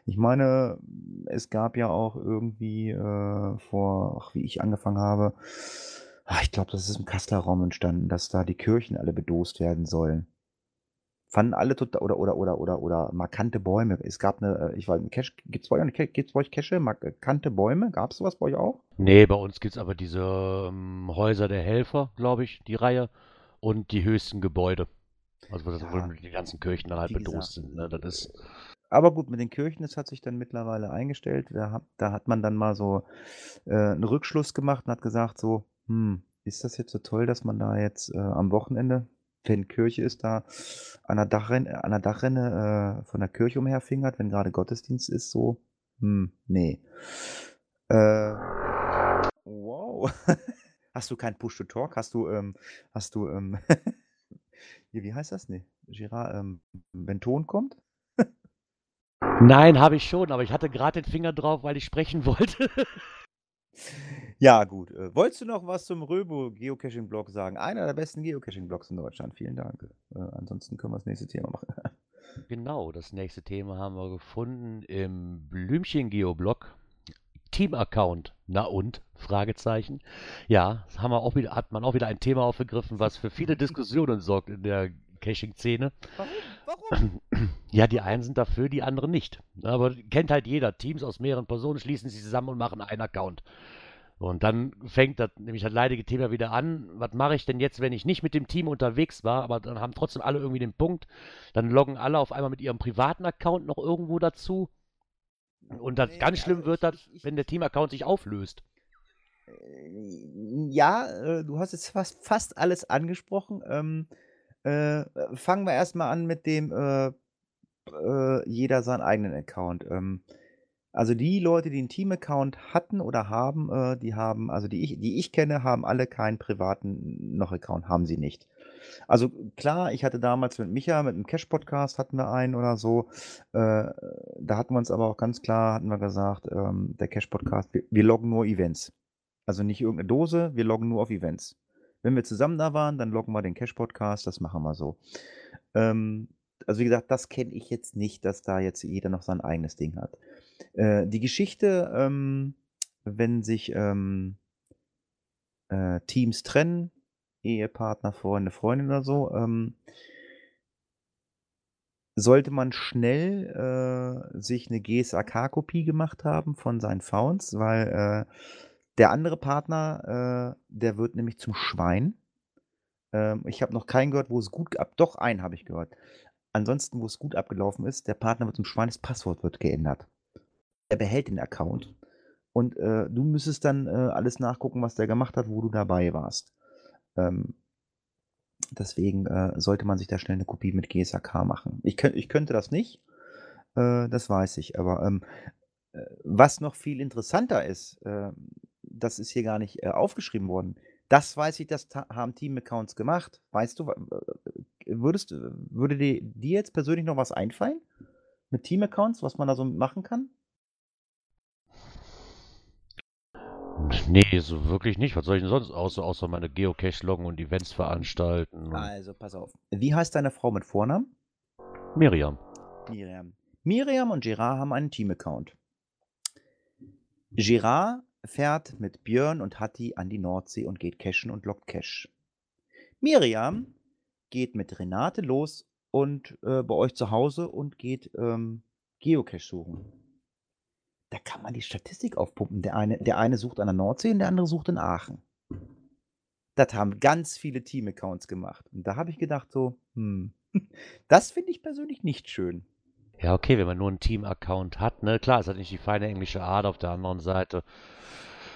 [SPEAKER 2] Ich meine, es gab ja auch irgendwie äh, vor, ach, wie ich angefangen habe, ach, ich glaube, das ist im Kasseler Raum entstanden, dass da die Kirchen alle bedost werden sollen. Fanden alle total, oder, oder, oder, oder, oder markante Bäume. Es gab eine, äh, ich weiß, Cache, gibt's bei euch, gibt's bei euch Cache, markante Bäume? Gab's sowas bei euch auch?
[SPEAKER 3] Nee, bei uns gibt es aber diese ähm, Häuser der Helfer, glaube ich, die Reihe, und die höchsten Gebäude. Also, wo
[SPEAKER 2] Ja.
[SPEAKER 3] die ganzen Kirchen dann halt
[SPEAKER 2] gesagt,
[SPEAKER 3] sind. Ne? Das ist.
[SPEAKER 2] Aber gut, mit den Kirchen, das hat sich dann mittlerweile eingestellt. Da hat, da hat man dann mal so äh, einen Rückschluss gemacht und hat gesagt, so, hm, ist das jetzt so toll, dass man da jetzt äh, am Wochenende, wenn Kirche ist, da an der Dachrinne, an der Dachrinne äh, von der Kirche umherfingert, wenn gerade Gottesdienst ist, so, hm, nee. Äh, wow. *laughs* Hast du kein Push-to-Talk? Hast du, ähm, hast du, ähm, *laughs* wie, wie heißt das? Nee, Girard, ähm, wenn Ton kommt?
[SPEAKER 3] Nein, habe ich schon, aber ich hatte gerade den Finger drauf, weil ich sprechen wollte. *laughs*
[SPEAKER 2] Ja, gut. Äh, wolltest du noch was zum Röbo Geocaching-Blog sagen? Einer der besten Geocaching-Blogs in Deutschland. Vielen Dank. Äh, ansonsten können wir das nächste Thema machen.
[SPEAKER 3] Genau, das nächste Thema haben wir gefunden im Blümchen-Geoblog. Team-Account. Na und? Fragezeichen. Ja, das haben wir auch wieder, hat man auch wieder ein Thema aufgegriffen, was für viele Diskussionen sorgt in der Caching-Szene.
[SPEAKER 2] Warum? Warum? *clears throat*
[SPEAKER 3] Ja, die einen sind dafür, die anderen nicht. Aber kennt halt jeder. Teams aus mehreren Personen schließen sich zusammen und machen einen Account. Und dann fängt das nämlich das leidige Thema wieder an. Was mache ich denn jetzt, wenn ich nicht mit dem Team unterwegs war, aber dann haben trotzdem alle irgendwie den Punkt. Dann loggen alle auf einmal mit ihrem privaten Account noch irgendwo dazu. Und das
[SPEAKER 2] Nee,
[SPEAKER 3] ganz schlimm
[SPEAKER 2] also
[SPEAKER 3] wird das,
[SPEAKER 2] ich- ich-
[SPEAKER 3] wenn der Team-Account sich auflöst.
[SPEAKER 2] Äh, Ja, äh, du hast jetzt fast, fast alles angesprochen. Ähm, äh, fangen wir erstmal an mit dem äh, äh, jeder seinen eigenen Account. Ähm, also die Leute, die einen Team-Account hatten oder haben, äh, die haben, also die ich, die ich kenne, haben alle keinen privaten noch Account, haben sie nicht. Also klar, ich hatte damals mit Micha, mit einem Cash-Podcast hatten wir einen oder so. Äh, da hatten wir uns aber auch ganz klar, hatten wir gesagt, ähm, der Cash-Podcast, wir, wir loggen nur Events. Also nicht irgendeine Dose, wir loggen nur auf Events. Wenn wir zusammen da waren, dann loggen wir den Cash-Podcast, das machen wir so. Ähm, also wie gesagt, das kenne ich jetzt nicht, dass da jetzt jeder noch sein eigenes Ding hat. Äh, die Geschichte, ähm, wenn sich ähm, äh, Teams trennen, Ehepartner, Freunde, Freundin oder so, ähm, sollte man schnell äh, sich eine GSAK-Kopie gemacht haben von seinen Founds, weil äh, der andere Partner, äh, der wird nämlich zum Schwein. Ähm, ich habe noch keinen gehört, wo es gut ab. Doch, einen habe ich gehört. Ansonsten, wo es gut abgelaufen ist, der Partner wird zum Schwein, das Passwort wird geändert. Er behält den Account. Und äh, du müsstest dann äh, alles nachgucken, was der gemacht hat, wo du dabei warst. Ähm, deswegen äh, sollte man sich da schnell eine Kopie mit GSAK machen. Ich, könnt, ich könnte das nicht, äh, das weiß ich. Aber ähm, äh, was noch viel interessanter ist, äh, das ist hier gar nicht aufgeschrieben worden. Das weiß ich, das haben Team-Accounts gemacht. Weißt du, würdest, würde dir, dir jetzt persönlich noch was einfallen? Mit Team-Accounts, was man da so machen kann?
[SPEAKER 3] Nee, so wirklich nicht. Was soll ich denn sonst außer, außer meine Geocache loggen und Events veranstalten?
[SPEAKER 2] Also, pass auf. Wie heißt deine Frau mit Vornamen?
[SPEAKER 3] Miriam.
[SPEAKER 2] Miriam. Miriam und Gerard haben einen Team-Account. Gerard fährt mit Björn und Hatti an die Nordsee und geht cashen und lockt Cash. Miriam geht mit Renate los und äh, bei euch zu Hause und geht ähm, Geocache suchen. Da kann man die Statistik aufpumpen. Der eine, der eine sucht an der Nordsee und der andere sucht in Aachen. Das haben ganz viele Team-Accounts gemacht. Und da habe ich gedacht so, hm, *laughs* das finde ich persönlich nicht schön.
[SPEAKER 3] Ja, okay, wenn man nur einen Team-Account hat, ne? Klar, es hat nicht die feine englische Art auf der anderen Seite.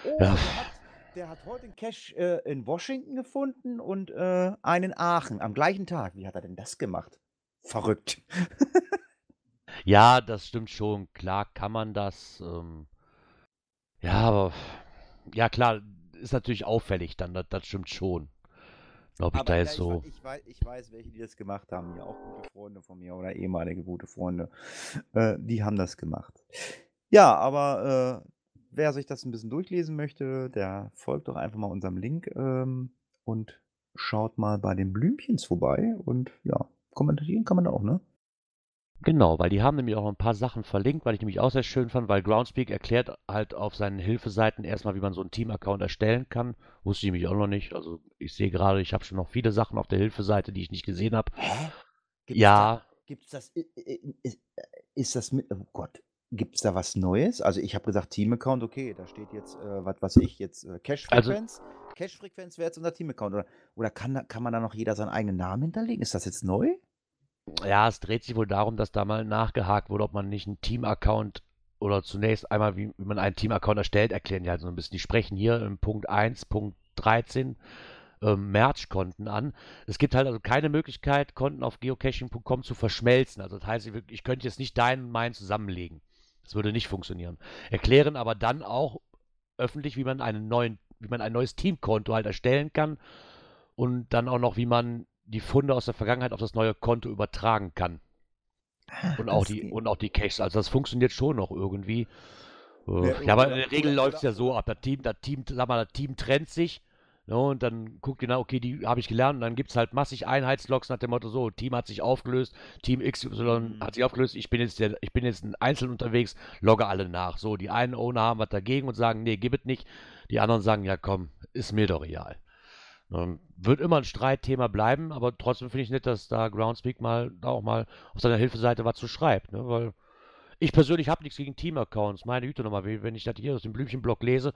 [SPEAKER 2] Oh,
[SPEAKER 3] Ja.
[SPEAKER 2] der, hat, der hat heute einen Cash äh, in Washington gefunden und äh, einen in Aachen am gleichen Tag. Wie hat er denn das gemacht? Verrückt. *laughs*
[SPEAKER 3] Ja, das stimmt schon. Klar kann man das. Ähm, ja, aber ja, klar, ist natürlich auffällig dann. Das, das stimmt schon. Ob ich da jetzt
[SPEAKER 2] ich,
[SPEAKER 3] so.
[SPEAKER 2] ich, weiß, ich weiß, welche die das gemacht haben. Ja, auch gute Freunde von mir oder ehemalige gute Freunde. Äh, die haben das gemacht. Ja, aber äh, wer sich das ein bisschen durchlesen möchte, der folgt doch einfach mal unserem Link ähm, und schaut mal bei den Blümchens vorbei. Und ja, kommentieren kann man da auch, ne?
[SPEAKER 3] Genau, weil die haben nämlich auch ein paar Sachen verlinkt, weil ich nämlich auch sehr schön fand, weil Groundspeak erklärt halt auf seinen Hilfeseiten erstmal, wie man so einen Team-Account erstellen kann. Wusste ich mich auch noch nicht. Also ich sehe gerade, ich habe schon noch viele Sachen auf der Hilfeseite, die ich nicht gesehen habe.
[SPEAKER 2] Hä? Gibt's
[SPEAKER 3] Ja,
[SPEAKER 2] Da, gibt's das, ist das mit, oh Gott, gibt es da was Neues? Also ich habe gesagt Team-Account, okay, da steht jetzt, äh, was weiß ich, jetzt äh,
[SPEAKER 3] Also
[SPEAKER 2] Cache-Frequenz. Cache-Frequenz wäre jetzt unser Team-Account. Oder, oder kann, da- kann man da noch jeder seinen eigenen Namen hinterlegen? Ist das jetzt neu?
[SPEAKER 3] Ja, es dreht sich wohl darum, dass da mal nachgehakt wurde, ob man nicht einen Team-Account oder zunächst einmal, wie, wie man einen Team-Account erstellt, erklären die halt so ein bisschen. Die sprechen hier im Punkt 1, Punkt 13 ähm, Merge-Konten an. Es gibt halt also keine Möglichkeit, Konten auf geocaching.com zu verschmelzen. Also das heißt, ich, ich könnte jetzt nicht deinen und meinen zusammenlegen. Das würde nicht funktionieren. Erklären aber dann auch öffentlich, wie man einen neuen, wie man ein neues Teamkonto halt erstellen kann und dann auch noch, wie man die Funde aus der Vergangenheit auf das neue Konto übertragen kann. Und auch
[SPEAKER 2] Das
[SPEAKER 3] die,
[SPEAKER 2] geht.
[SPEAKER 3] und auch die Caches. Also das funktioniert schon noch irgendwie. Äh,
[SPEAKER 2] Ja,
[SPEAKER 3] ja, aber in der Regel läuft es ja so ab. Das Team, das Team, sag mal, das Team trennt sich. Ne, und dann guckt ihr, na, okay, die habe ich gelernt. Und dann gibt es halt massig Einheitslogs nach dem Motto: so, Team hat sich aufgelöst, Team XY
[SPEAKER 2] Mhm.
[SPEAKER 3] hat sich aufgelöst, ich bin jetzt der, ich bin jetzt ein Einzeln unterwegs, logge alle nach. So, die einen Owner haben was dagegen und sagen, nee, gib es nicht. Die anderen sagen, ja komm, ist mir doch real. Ähm, wird immer ein Streitthema bleiben, aber trotzdem finde ich nett, dass da Groundspeak mal da auch mal auf seiner Hilfeseite was zu schreibt, ne? Weil ich persönlich habe nichts gegen Team-Accounts. Meine Güte nochmal, wenn ich das hier aus dem Blümchenblock lese,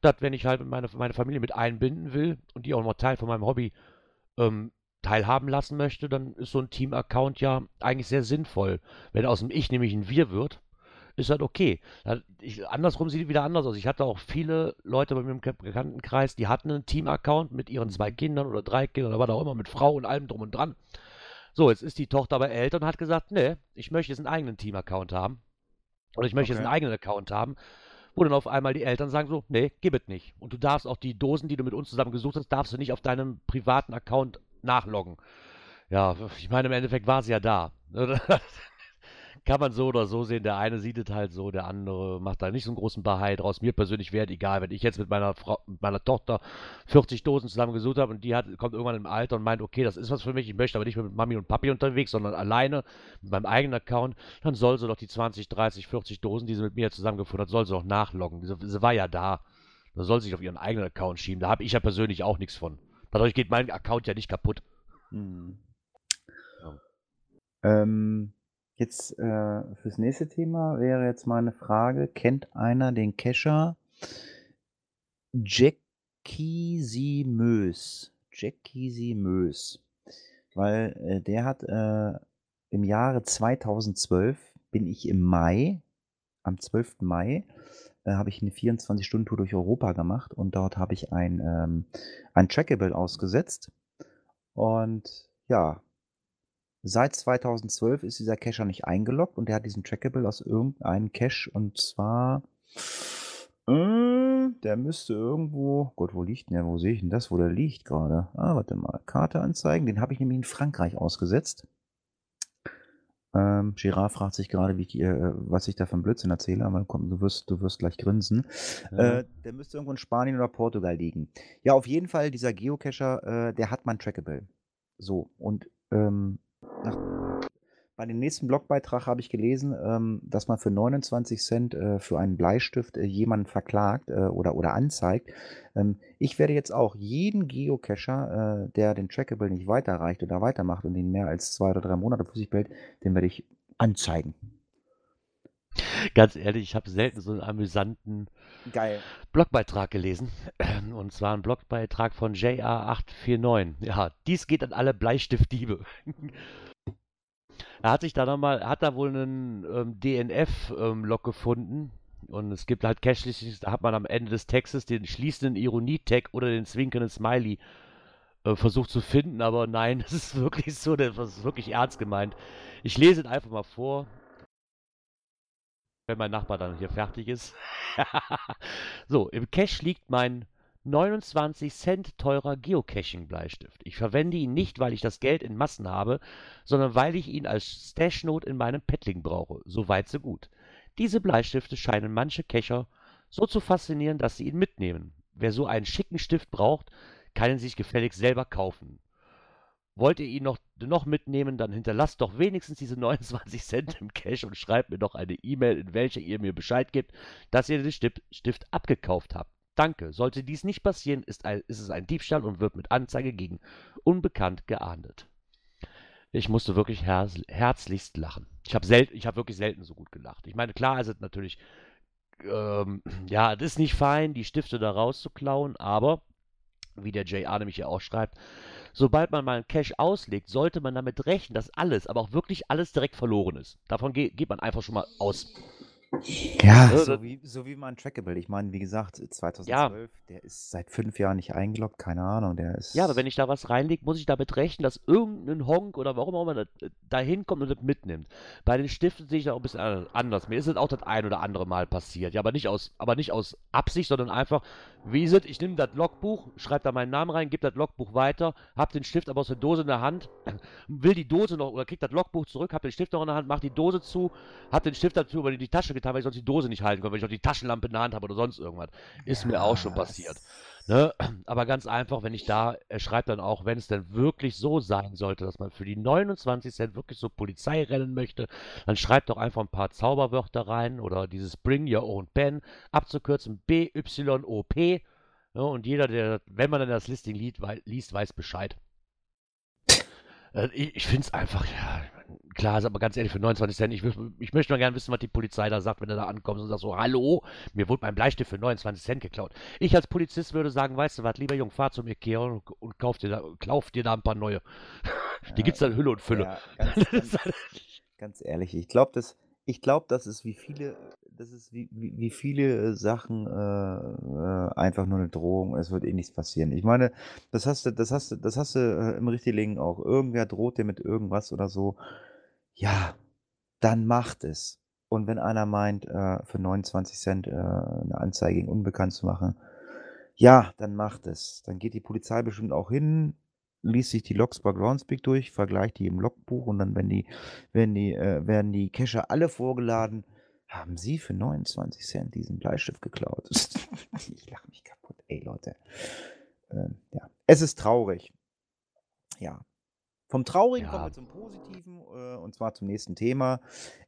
[SPEAKER 3] dass wenn ich halt meine, meine Familie mit einbinden will und die auch noch Teil von meinem Hobby ähm, teilhaben lassen möchte, dann ist so ein Team-Account ja eigentlich sehr sinnvoll. Wenn aus dem Ich nämlich ein Wir wird, ist das okay. Ich, andersrum sieht es wieder anders aus. Ich hatte auch viele Leute bei mir im Bekanntenkreis, die hatten einen Team-Account mit ihren zwei Kindern oder drei Kindern, war da auch immer mit Frau und allem drum und dran. So, jetzt ist die Tochter aber älter und hat gesagt, nee, ich möchte jetzt einen eigenen Team-Account haben. Oder ich möchte okay. jetzt einen eigenen Account haben. Wo dann auf einmal die Eltern sagen so, nee, gib es nicht. Und du darfst auch die Dosen, die du mit uns zusammen gesucht hast, darfst du nicht auf deinem privaten Account nachloggen. Ja, ich meine, im Endeffekt war sie ja da. *laughs* kann man so oder so sehen. Der eine sieht es halt so, der andere macht da nicht so einen großen Bahai draus. Mir persönlich wäre egal, wenn ich jetzt mit meiner Frau, mit meiner Tochter 40 Dosen zusammen gesucht habe und die hat, kommt irgendwann im Alter und meint, okay, das ist was für mich, ich möchte aber nicht mehr mit Mami und Papi unterwegs, sondern alleine mit meinem eigenen Account, dann soll sie doch die 20, 30, 40 Dosen, die sie mit mir zusammengefunden hat, soll sie auch nachloggen. Sie, sie war ja da. Da soll sie sich auf ihren eigenen Account schieben. Da habe ich ja persönlich auch nichts von. Dadurch geht mein Account ja nicht kaputt. Hm.
[SPEAKER 2] Ja. Ähm, Jetzt äh, fürs nächste Thema wäre jetzt meine Frage: Kennt einer den Kescher Jackie Simös? Jackie Simös. Weil äh, der hat äh, im Jahre 2012 bin ich im Mai, am 12. Mai, äh, habe ich eine 24-Stunden-Tour durch Europa gemacht und dort habe ich ein, ähm, ein Trackable ausgesetzt. Und ja, Seit 2012 ist dieser Cacher nicht eingeloggt und der hat diesen Trackable aus irgendeinem Cache und zwar, äh, der müsste irgendwo, Gott, wo liegt denn der? Wo sehe ich denn das, wo der liegt gerade? Ah, warte mal, Karte anzeigen. Den habe ich nämlich in Frankreich ausgesetzt. Ähm, Girard fragt sich gerade, wie, äh, was ich da für einen Blödsinn erzähle, aber komm, du wirst, du wirst gleich grinsen. Ja. Äh, der müsste irgendwo in Spanien oder Portugal liegen. Ja, auf jeden Fall, dieser Geocacher, äh, der hat mein Trackable. So, und ähm, nach, bei dem nächsten Blogbeitrag habe ich gelesen, ähm, dass man für 29 Cent äh, für einen Bleistift äh, jemanden verklagt äh, oder, oder anzeigt. Ähm, ich werde jetzt auch jeden Geocacher, äh, der den Trackable nicht weiterreicht oder weitermacht und ihn mehr als zwei oder drei Monate für sich behält, den werde ich anzeigen.
[SPEAKER 3] Ganz ehrlich, ich habe selten so einen amüsanten
[SPEAKER 2] Geil.
[SPEAKER 3] Blogbeitrag gelesen. *clears throat* Und zwar ein Blogbeitrag von JA849. Ja, dies geht an alle Bleistiftdiebe. *laughs* er hat sich da nochmal, hat da wohl einen ähm, DNF-Log ähm, gefunden. Und es gibt halt Cache-Listings, da hat man am Ende des Textes den schließenden Ironie-Tag oder den zwinkernden Smiley äh, versucht zu finden, aber nein, *laughs* das ist wirklich so, das ist wirklich ernst gemeint. Ich lese es einfach mal vor wenn mein Nachbar dann hier fertig ist. *laughs* so, im Cache liegt mein 29 Cent teurer Geocaching-Bleistift. Ich verwende ihn nicht, weil ich das Geld in Massen habe, sondern weil ich ihn als Stash-Note in meinem Paddling brauche. So weit, so gut. Diese Bleistifte scheinen manche Cacher so zu faszinieren, dass sie ihn mitnehmen. Wer so einen schicken Stift braucht, kann ihn sich gefälligst selber kaufen. Wollt ihr ihn noch, noch mitnehmen, dann hinterlasst doch wenigstens diese *laughs* 29 Cent im Cash und schreibt mir doch eine E-Mail, in welcher ihr mir Bescheid gebt, dass ihr den Stift, Stift abgekauft habt. Danke. Sollte dies nicht passieren, ist, ein, ist es ein Diebstahl und wird mit Anzeige gegen Unbekannt geahndet. Ich musste wirklich herz, herzlichst lachen. Ich habe hab wirklich selten so gut gelacht. Ich meine, klar ist es natürlich, ähm, *clears throat* ja, es ist nicht fein, die Stifte da rauszuklauen, aber, wie der JR nämlich hier auch schreibt, sobald man mal einen Cache auslegt, sollte man damit rechnen, dass alles, aber auch wirklich alles direkt verloren ist. Davon geht, geht man einfach schon mal aus.
[SPEAKER 2] Ja, so wie, so wie mein Trackable. Ich meine, wie gesagt, 2012, ja. der ist seit fünf Jahren nicht eingeloggt, keine Ahnung, der ist.
[SPEAKER 3] Ja, aber wenn ich da was reinlege, muss ich damit rechnen, dass irgendein Honk oder warum auch immer da hinkommt und das mitnimmt. Bei den Stiften sehe ich da auch ein bisschen anders. Mir ist es auch das ein oder andere Mal passiert. Ja, aber nicht aus, aber nicht aus Absicht, sondern einfach, wie ist es, ich nehme das Logbuch, schreibe da meinen Namen rein, gebe das Logbuch weiter, habe den Stift aber aus der Dose in der Hand, *clears throat* will die Dose noch, oder krieg das Logbuch zurück, habe den Stift noch in der Hand, mach die Dose zu, habe den Stift dazu über die Tasche getan, ich sonst die Dose nicht halten konnte, weil ich auch die Taschenlampe in der Hand habe oder sonst irgendwas. Ist ja, mir auch schon passiert. Ne? *clears throat* Aber ganz einfach, wenn ich da, er schreibt dann auch, wenn es denn wirklich so sein sollte, dass man für die 29 Cent wirklich so Polizei rennen möchte, dann schreibt doch einfach ein paar Zauberwörter rein oder dieses Bring Your Own Pen, abzukürzen BYOP. Ja, und jeder, der, wenn man dann das Listing liest, weiß Bescheid. Äh, ich ich finde es einfach, ja, klar, ist aber ganz ehrlich, für 29 Cent, ich, ich möchte mal gerne wissen, was die Polizei da sagt, wenn du da ankommst und sagst so, hallo, mir wurde mein Bleistift für 29 Cent geklaut. Ich als Polizist würde sagen, weißt du was, lieber Jung, fahr zum Ikea und, und kauf, dir da, kauf dir da ein paar neue. *laughs* Die ja, gibt's dann Hülle und Fülle. Ja,
[SPEAKER 2] ganz, *laughs* ganz, ganz ehrlich, ich glaube, das, ich glaube, das ist wie viele, das ist wie, wie, wie viele äh, Sachen äh, äh, einfach nur eine Drohung. Es wird eh nichts passieren. Ich meine, das hast du, das hast du, das hast du äh, im richtigen auch. Irgendwer droht dir mit irgendwas oder so. Ja, dann macht es. Und wenn einer meint, äh, für 29 Cent äh, eine Anzeige gegen Unbekannt zu machen, ja, dann macht es. Dann geht die Polizei bestimmt auch hin, liest sich die Logs bei Groundspeak durch, vergleicht die im Logbuch und dann, wenn die, wenn die, äh, werden die Cacher alle vorgeladen. Haben Sie für 29 Cent diesen Bleistift geklaut? *laughs* ich lache mich kaputt. Ey, Leute. Ähm, ja. Es ist traurig. Ja. Vom Traurigen ja. kommen wir zum Positiven äh, und zwar zum nächsten Thema.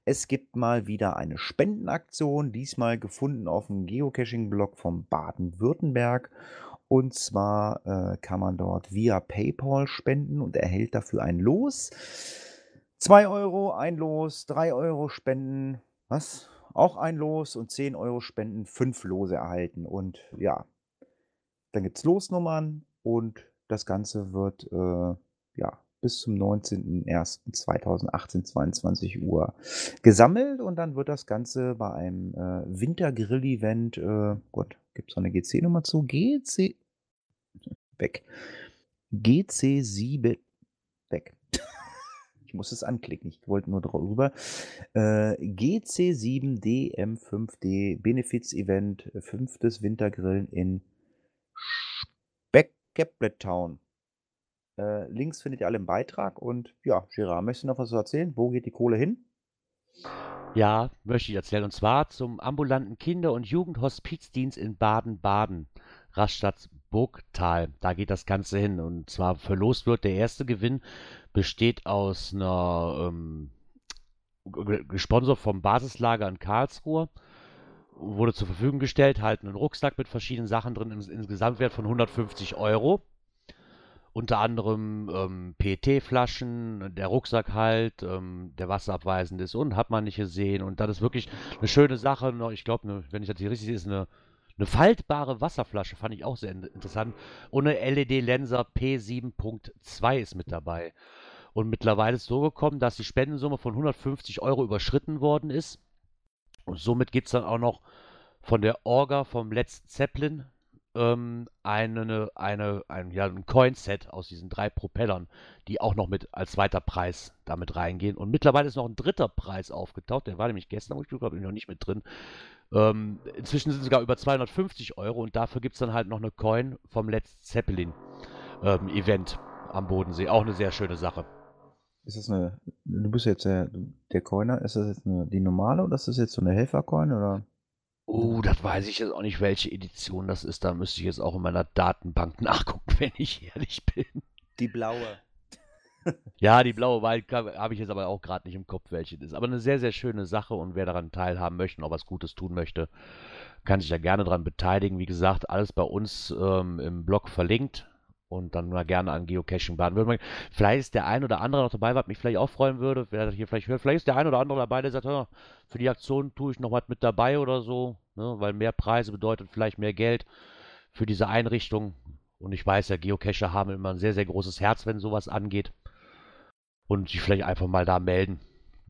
[SPEAKER 2] Es gibt mal wieder eine Spendenaktion, diesmal gefunden auf dem Geocaching-Blog von Baden-Württemberg. Und zwar äh, kann man dort via PayPal spenden und erhält dafür ein Los. 2 Euro ein Los, 3 Euro spenden, was? Auch ein Los und 10 Euro spenden, 5 Lose erhalten. Und ja, dann gibt es Losnummern und das Ganze wird äh, ja, bis zum 19.01.2018, 22 Uhr gesammelt und dann wird das Ganze bei einem äh, Wintergrill-Event, äh, Gott, gibt es eine GC-Nummer zu? GC, weg. GC7, weg. Ich muss es anklicken, ich wollte nur drüber. Äh, GC7DM5D Benefiz-Event, fünftes Wintergrillen in Speckgaplet Town. Äh, Links findet ihr alle im Beitrag. Und ja, Gerard, möchtest du noch was erzählen? Wo geht die Kohle hin?
[SPEAKER 3] Ja, möchte ich erzählen. Und zwar zum ambulanten Kinder- und Jugendhospizdienst in Baden-Baden, Raststadt Burgtal. Da geht das Ganze hin. Und zwar verlost wird der erste Gewinn, besteht aus einer, ähm, gesponsert vom Basislager in Karlsruhe wurde zur Verfügung gestellt, halt einen Rucksack mit verschiedenen Sachen drin, insgesamt Wert von 150 Euro unter anderem ähm, PET-Flaschen, der Rucksack halt, ähm, der wasserabweisend ist und hat man nicht gesehen. Und das ist wirklich eine schöne Sache. Ich glaube, ne, wenn ich das hier richtig sehe, ist eine, eine faltbare Wasserflasche, fand ich auch sehr interessant. Und eine LED-Lenser P7.2 ist mit dabei. Und mittlerweile ist es so gekommen, dass die Spendensumme von 150 Euro überschritten worden ist. Und somit gibt es dann auch noch von der Orga vom letzten Zeppelin ähm, eine, eine, ein, ja, ein Coin-Set aus diesen drei Propellern, die auch noch mit als zweiter Preis damit reingehen. Und mittlerweile ist noch ein dritter Preis aufgetaucht, der war nämlich gestern, wo ich glaube noch nicht mit drin. Ähm, inzwischen sind es sogar über 250 Euro und dafür gibt es dann halt noch eine Coin vom Let's Zeppelin ähm, Event am Bodensee. Auch eine sehr schöne Sache.
[SPEAKER 2] Ist das eine, du bist jetzt der, der Coiner, ist das jetzt eine, die normale oder ist das jetzt so eine Helfer-Coin oder?
[SPEAKER 3] Oh, das weiß ich jetzt auch nicht, welche Edition das ist. Da müsste ich jetzt auch in meiner Datenbank *laughs* nachgucken, wenn ich ehrlich bin.
[SPEAKER 2] Die blaue.
[SPEAKER 3] Ja, die blaue Wald habe ich jetzt aber auch gerade nicht im Kopf, welche das ist. Aber eine sehr, sehr schöne Sache und wer daran teilhaben möchte und auch was Gutes tun möchte, kann sich da gerne daran beteiligen. Wie gesagt, alles bei uns ähm, im Blog verlinkt und dann mal gerne an Geocaching baden würde. Vielleicht ist der ein oder andere noch dabei, was mich vielleicht auch freuen würde, wer das hier vielleicht hört. Vielleicht ist der ein oder andere dabei, der sagt, für die Aktion tue ich noch was mit dabei oder so, ne? weil mehr Preise bedeutet vielleicht mehr Geld für diese Einrichtung. Und ich weiß ja, Geocacher haben immer ein sehr, sehr großes Herz, wenn sowas angeht. Und sich vielleicht einfach mal da melden.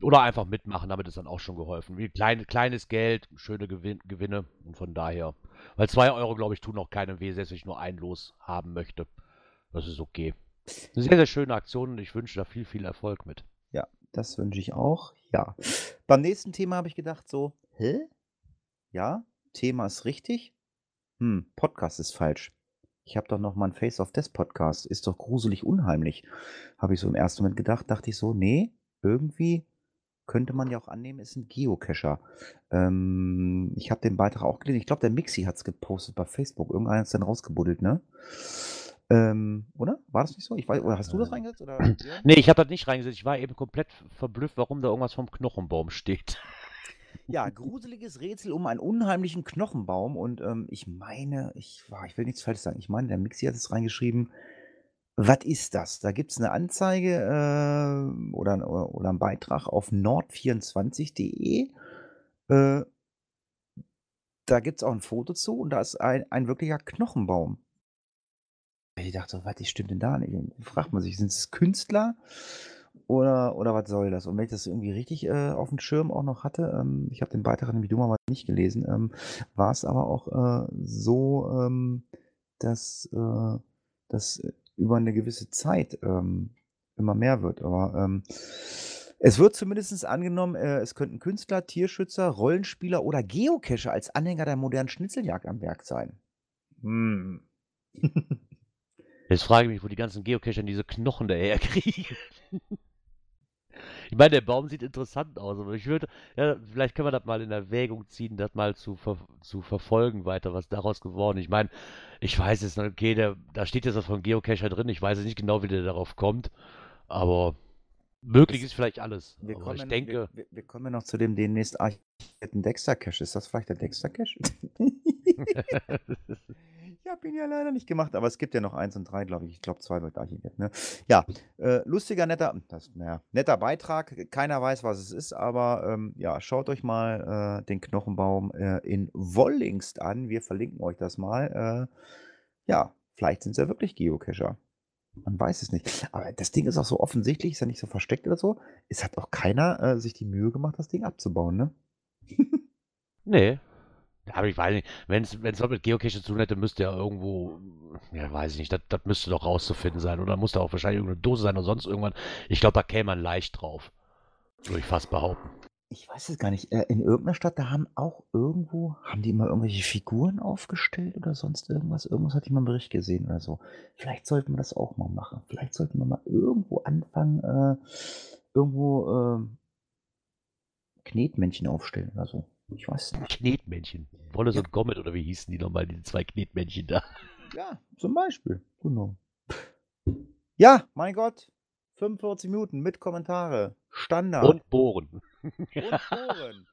[SPEAKER 3] Oder einfach mitmachen, damit ist dann auch schon geholfen. Wie klein, kleines Geld, schöne Gewin Gewinne. Und von daher. Weil 2 Euro, glaube ich, tun auch keinem weh, selbst wenn ich nur ein Los haben möchte. Das ist okay. Eine sehr, sehr schöne Aktion und ich wünsche da viel, viel Erfolg mit.
[SPEAKER 2] Ja, das wünsche ich auch. Ja. Beim nächsten Thema habe ich gedacht so, hä? Ja, Thema ist richtig. Hm, Podcast ist falsch. Ich habe doch noch mal ein Face of Death Podcast. Ist doch gruselig unheimlich. Habe ich so im ersten Moment gedacht, dachte ich so, nee, irgendwie könnte man ja auch annehmen, ist ein Geocacher. Ähm, ich habe den Beitrag auch gelesen. Ich glaube, der Mixi hat es gepostet bei Facebook. Irgendeiner ist dann rausgebuddelt, ne? Ähm, oder? War das nicht so? Ich weiß, oder hast du das äh. reingesetzt? Oder? *clears throat*
[SPEAKER 3] nee, ich habe das nicht reingesetzt. Ich war eben komplett verblüfft, warum da irgendwas vom Knochenbaum steht.
[SPEAKER 2] Ja, gruseliges Rätsel um einen unheimlichen Knochenbaum. Und ähm, ich meine, ich, war, ich will nichts falsch sagen, ich meine, der Mixi hat es reingeschrieben. Was ist das? Da gibt es eine Anzeige äh, oder, oder, einen Beitrag auf nord24.de. Äh, da gibt es auch ein Foto zu und da ist ein, ein wirklicher Knochenbaum. Ich dachte, was stimmt denn da nicht? Fragt man sich, sind es Künstler oder, oder was soll das? Und wenn ich das irgendwie richtig äh, auf dem Schirm auch noch hatte, ähm, ich habe den Beitrag nämlich dummerweise nicht gelesen, ähm, war es aber auch äh, so, ähm, dass äh, das über eine gewisse Zeit ähm, immer mehr wird. Aber ähm, es wird zumindest angenommen, äh, es könnten Künstler, Tierschützer, Rollenspieler oder Geocacher als Anhänger der modernen Schnitzeljagd am Werk sein. Hm. *laughs*
[SPEAKER 3] Jetzt frage ich mich, wo die ganzen Geocacher diese Knochen daher kriegen. Ich meine, der Baum sieht interessant aus, aber ich würde, ja, vielleicht können wir das mal in Erwägung ziehen, das mal zu, ver zu verfolgen weiter, was daraus geworden ist. Ich meine, ich weiß es, okay, der, da steht jetzt was von Geocacher drin, ich weiß nicht genau, wie der darauf kommt, aber möglich ist vielleicht alles.
[SPEAKER 2] Wir kommen,
[SPEAKER 3] ich denke.
[SPEAKER 2] Wir, wir, kommen ja noch zu dem demnächst archivierten Dexter-Cache. Ist das vielleicht der Dexter-Cache? *laughs* *laughs* Ihn ja leider nicht gemacht, aber es gibt ja noch eins und drei, glaube ich. Ich glaube, zwei wird archiviert. Ne? Ja, äh, lustiger, netter, das, naja, netter Beitrag. Keiner weiß, was es ist, aber ähm, ja, schaut euch mal äh, den Knochenbaum äh, in Wollingst an. Wir verlinken euch das mal. Äh, ja, vielleicht sind es ja wirklich Geocacher. Man weiß es nicht. Aber das Ding ist auch so offensichtlich, ist ja nicht so versteckt oder so. Es hat auch keiner äh, sich die Mühe gemacht, das Ding abzubauen, ne?
[SPEAKER 3] nee, aber ich weiß nicht, wenn es was mit Geocache zu tun hätte, müsste ja irgendwo, ja, weiß ich nicht, das, das müsste doch rauszufinden sein. Oder muss da auch wahrscheinlich irgendeine Dose sein oder sonst irgendwann. Ich glaube, da käme man leicht drauf. Würde ich fast behaupten.
[SPEAKER 2] Ich weiß es gar nicht. Äh, in irgendeiner Stadt, da haben auch irgendwo, haben die mal irgendwelche Figuren aufgestellt oder sonst irgendwas? Irgendwas hatte ich mal im Bericht gesehen oder so. Vielleicht sollten wir das auch mal machen. Vielleicht sollten wir mal irgendwo anfangen, äh, irgendwo äh, Knetmännchen aufstellen oder so. Ich weiß nicht.
[SPEAKER 3] Knetmännchen. Wolle ja. und Gommet oder wie hießen die nochmal, die zwei Knetmännchen da?
[SPEAKER 2] Ja, zum Beispiel. Genau. Ja, mein Gott. 45 Minuten mit Kommentare. Standard.
[SPEAKER 3] Und Bohren.
[SPEAKER 2] Und Bohren.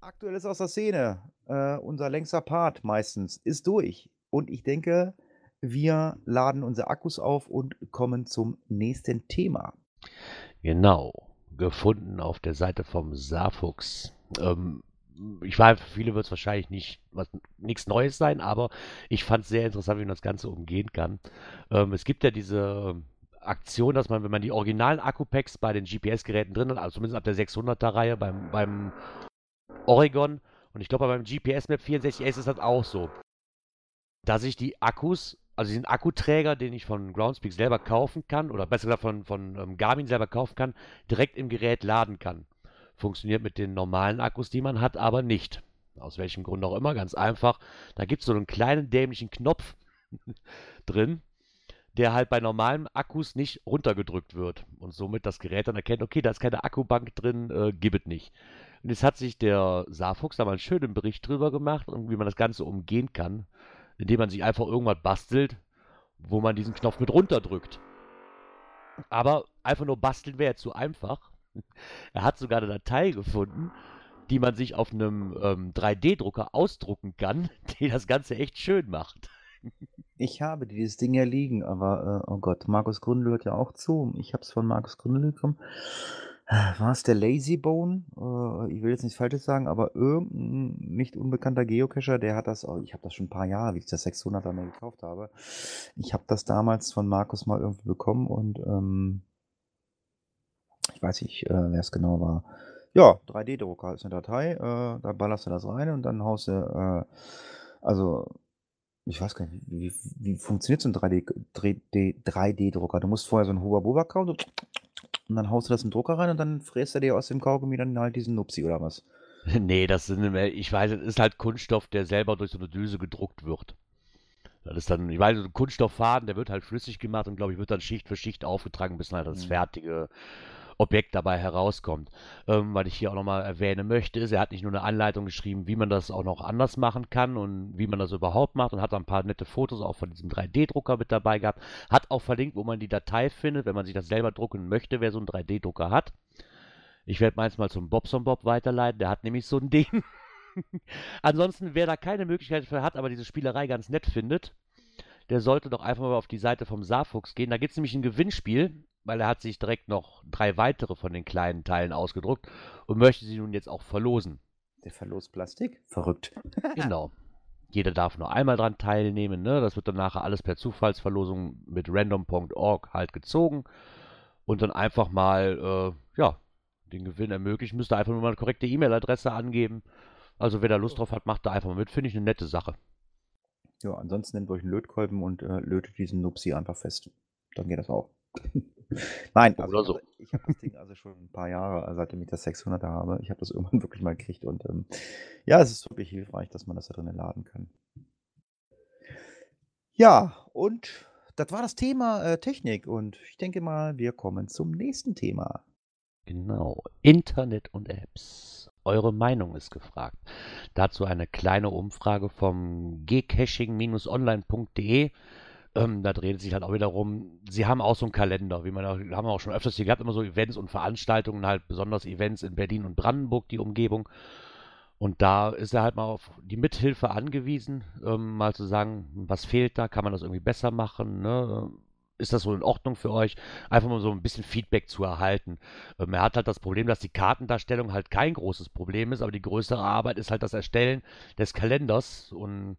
[SPEAKER 2] Aktuelles aus der Szene. Äh, unser längster Part meistens ist durch. Und ich denke, wir laden unsere Akkus auf und kommen zum nächsten Thema.
[SPEAKER 3] Genau. Gefunden auf der Seite vom Saarfuchs. Ähm, ich weiß, für viele wird es wahrscheinlich nicht was, nichts Neues sein, aber ich fand es sehr interessant, wie man das Ganze umgehen kann. Ähm, es gibt ja diese Aktion, dass man, wenn man die originalen Akku-Packs bei den GPS-Geräten drin hat, also zumindest ab der 600er-Reihe beim, beim Oregon und ich glaube beim GPS Map 64 ist das auch so, dass ich die Akkus, also diesen Akkuträger, den ich von Groundspeak selber kaufen kann, oder besser gesagt von, von ähm, Garmin selber kaufen kann, direkt im Gerät laden kann. Funktioniert mit den normalen Akkus, die man hat, aber nicht. Aus welchem Grund auch immer, ganz einfach. Da gibt es so einen kleinen dämlichen Knopf *laughs* drin, der halt bei normalen Akkus nicht runtergedrückt wird und somit das Gerät dann erkennt, okay, da ist keine Akkubank drin, äh, gibt es nicht. Und jetzt hat sich der Saarfuchs da mal einen schönen Bericht drüber gemacht, wie man das Ganze umgehen kann, indem man sich einfach irgendwas bastelt, wo man diesen Knopf mit runterdrückt. Aber einfach nur basteln wäre zu einfach. Er hat sogar eine Datei gefunden, die man sich auf einem ähm, 3D-Drucker ausdrucken kann, *laughs* die das Ganze echt schön macht.
[SPEAKER 2] Ich habe dieses Ding ja liegen, aber äh, oh Gott, Markus Gründel hört ja auch zu. Ich habe es von Markus Gründel bekommen. Äh, war es der Lazybone? Äh, ich will jetzt nichts Falsches sagen, aber irgendein nicht unbekannter Geocacher, der hat das, oh, ich habe das schon ein paar Jahre, wie ich das 600er mal gekauft habe. Ich habe das damals von Markus mal irgendwie bekommen und ähm, ich weiß nicht, äh, wer es genau war. Ja, 3D-Drucker ist eine Datei, äh, da ballerst du das rein und dann haust du, äh, also, ich weiß gar nicht, wie, wie, funktioniert so ein 3D-Drucker? Du musst vorher so einen Huba-Buba kauen so, und dann haust du das im Drucker rein und dann fräst er dir aus dem Kaugummi dann halt diesen Nupsi oder was? *laughs*
[SPEAKER 3] Nee, das sind, ich weiß, es ist halt Kunststoff, der selber durch so eine Düse gedruckt wird. Das ist dann, ich weiß, so ein Kunststofffaden, der wird halt flüssig gemacht und glaube ich, wird dann Schicht für Schicht aufgetragen, bis dann halt das mhm. fertige Objekt dabei herauskommt. Ähm, was ich hier auch nochmal erwähnen möchte, ist, er hat nicht nur eine Anleitung geschrieben, wie man das auch noch anders machen kann und wie man das überhaupt macht und hat ein paar nette Fotos auch von diesem 3D-Drucker mit dabei gehabt. Hat auch verlinkt, wo man die Datei findet, wenn man sich das selber drucken möchte, wer so einen 3D-Drucker hat. Ich werde meins mal zum Bobson Bob weiterleiten, der hat nämlich so ein Ding. *laughs* Ansonsten, wer da keine Möglichkeit für hat, aber diese Spielerei ganz nett findet, der sollte doch einfach mal auf die Seite vom Saarfuchs gehen. Da gibt es nämlich ein Gewinnspiel, weil er hat sich direkt noch drei weitere von den kleinen Teilen ausgedruckt und möchte sie nun jetzt auch verlosen.
[SPEAKER 2] Der verlost Plastik? Verrückt. *laughs*
[SPEAKER 3] Genau. Jeder darf nur einmal dran teilnehmen. Ne? Das wird dann nachher alles per Zufallsverlosung mit random.org halt gezogen und dann einfach mal äh, ja, den Gewinn ermöglichen. Müsste einfach nur mal eine korrekte E-Mail-Adresse angeben. Also wer da Lust drauf hat, macht da einfach mal mit. Finde ich eine nette Sache.
[SPEAKER 2] Ja, ansonsten nehmt euch einen Lötkolben und äh, lötet diesen Nupsi einfach fest. Dann geht das auch. *laughs* Nein, also,
[SPEAKER 3] so.
[SPEAKER 2] ich habe das Ding also schon ein paar Jahre, also seitdem ich das 600er habe. Ich habe das *laughs* irgendwann wirklich mal gekriegt und ähm, ja, es ist wirklich hilfreich, dass man das da drinnen laden kann. Ja, und das war das Thema äh, Technik und ich denke mal, wir kommen zum nächsten Thema.
[SPEAKER 3] Genau. Internet und Apps. Eure Meinung ist gefragt. Dazu eine kleine Umfrage vom gcaching-online.de. Ähm, da dreht es sich halt auch wieder rum. Sie haben auch so einen Kalender, wie man auch, haben wir auch schon öfters hier gehabt, immer so Events und Veranstaltungen, halt besonders Events in Berlin und Brandenburg, die Umgebung. Und da ist er halt mal auf die Mithilfe angewiesen, ähm, mal zu sagen, was fehlt da, kann man das irgendwie besser machen, ne? Ist das so in Ordnung für euch? Einfach mal so ein bisschen Feedback zu erhalten. Ähm, er hat halt das Problem, dass die Kartendarstellung halt kein großes Problem ist, aber die größere Arbeit ist halt das Erstellen des Kalenders und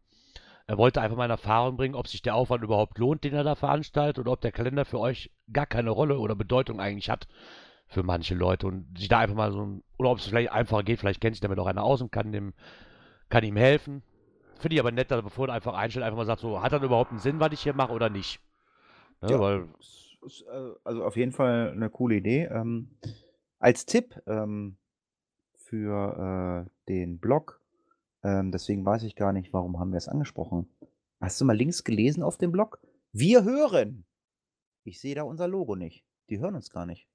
[SPEAKER 3] er wollte einfach mal in Erfahrung bringen, ob sich der Aufwand überhaupt lohnt, den er da veranstaltet, oder ob der Kalender für euch gar keine Rolle oder Bedeutung eigentlich hat für manche Leute und sich da einfach mal so, oder ob es vielleicht einfacher geht, vielleicht kennt sich damit auch einer aus und kann dem, kann ihm helfen. Finde ich aber nett, dass er bevor er einfach einstellt, einfach mal sagt, so, hat das überhaupt einen Sinn, was ich hier mache oder nicht? Ne,
[SPEAKER 2] Ja,
[SPEAKER 3] weil,
[SPEAKER 2] äh, also auf jeden Fall eine coole Idee. Ähm, als Tipp ähm, für äh, den Blog, ähm, deswegen weiß ich gar nicht, warum haben wir es angesprochen. Hast du mal Links gelesen auf dem Blog? Wir hören. Ich sehe da unser Logo nicht. Die hören uns gar nicht.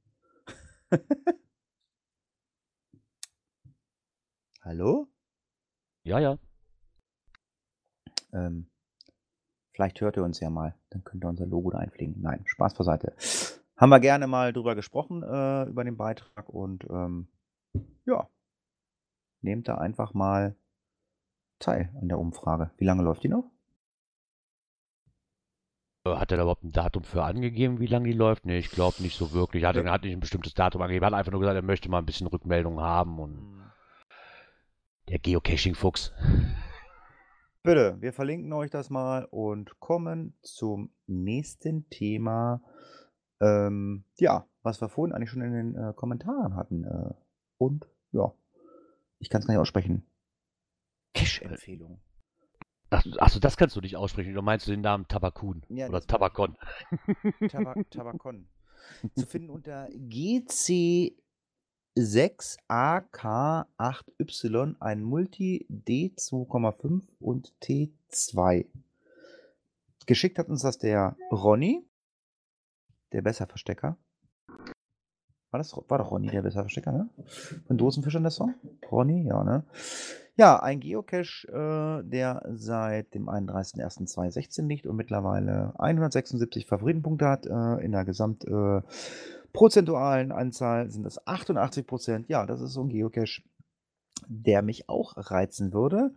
[SPEAKER 2] *laughs* Hallo?
[SPEAKER 3] ja, ja.
[SPEAKER 2] Ähm, vielleicht hört ihr uns ja mal. Dann könnt ihr unser Logo da einpflegen. Nein, Spaß beiseite. Haben wir gerne mal drüber gesprochen, äh, über den Beitrag. Und ähm, ja, nehmt da einfach mal teil an der Umfrage. Wie lange läuft die noch?
[SPEAKER 3] Äh, Hat er da überhaupt ein Datum für angegeben, wie lange die läuft? Nee, ich glaube nicht so wirklich. Er hat,
[SPEAKER 2] Ja.
[SPEAKER 3] hat nicht ein bestimmtes Datum angegeben. Er hat einfach nur gesagt, er möchte mal ein bisschen Rückmeldung haben und der Geocaching-Fuchs.
[SPEAKER 2] Bitte, wir verlinken euch das mal und kommen zum nächsten Thema. Ähm, ja, was wir vorhin eigentlich schon in den äh, Kommentaren hatten. Äh, und ja, ich kann es gar nicht aussprechen. Cash-Empfehlung.
[SPEAKER 3] Ach, achso, das kannst du nicht aussprechen. Du meinst den Namen Tabakun
[SPEAKER 2] Ja,
[SPEAKER 3] oder. Tabakon.
[SPEAKER 2] Tabak Tabakon. Zu finden *laughs* unter GC6AK8Y, ein Multi D2,5 und T2. Geschickt hat uns das der Ronny, der Besserverstecker. War das war doch Ronny, der Besserverstecker, ne? Von Dosenfischern der Song? Ronny, ja, ne? Ja, ein Geocache, äh, der seit dem 31.01.2016 liegt und mittlerweile 176 Favoritenpunkte hat. Äh, in der gesamt äh, Anzahl sind das 88 Prozent. Ja, das ist so ein Geocache, der mich auch reizen würde.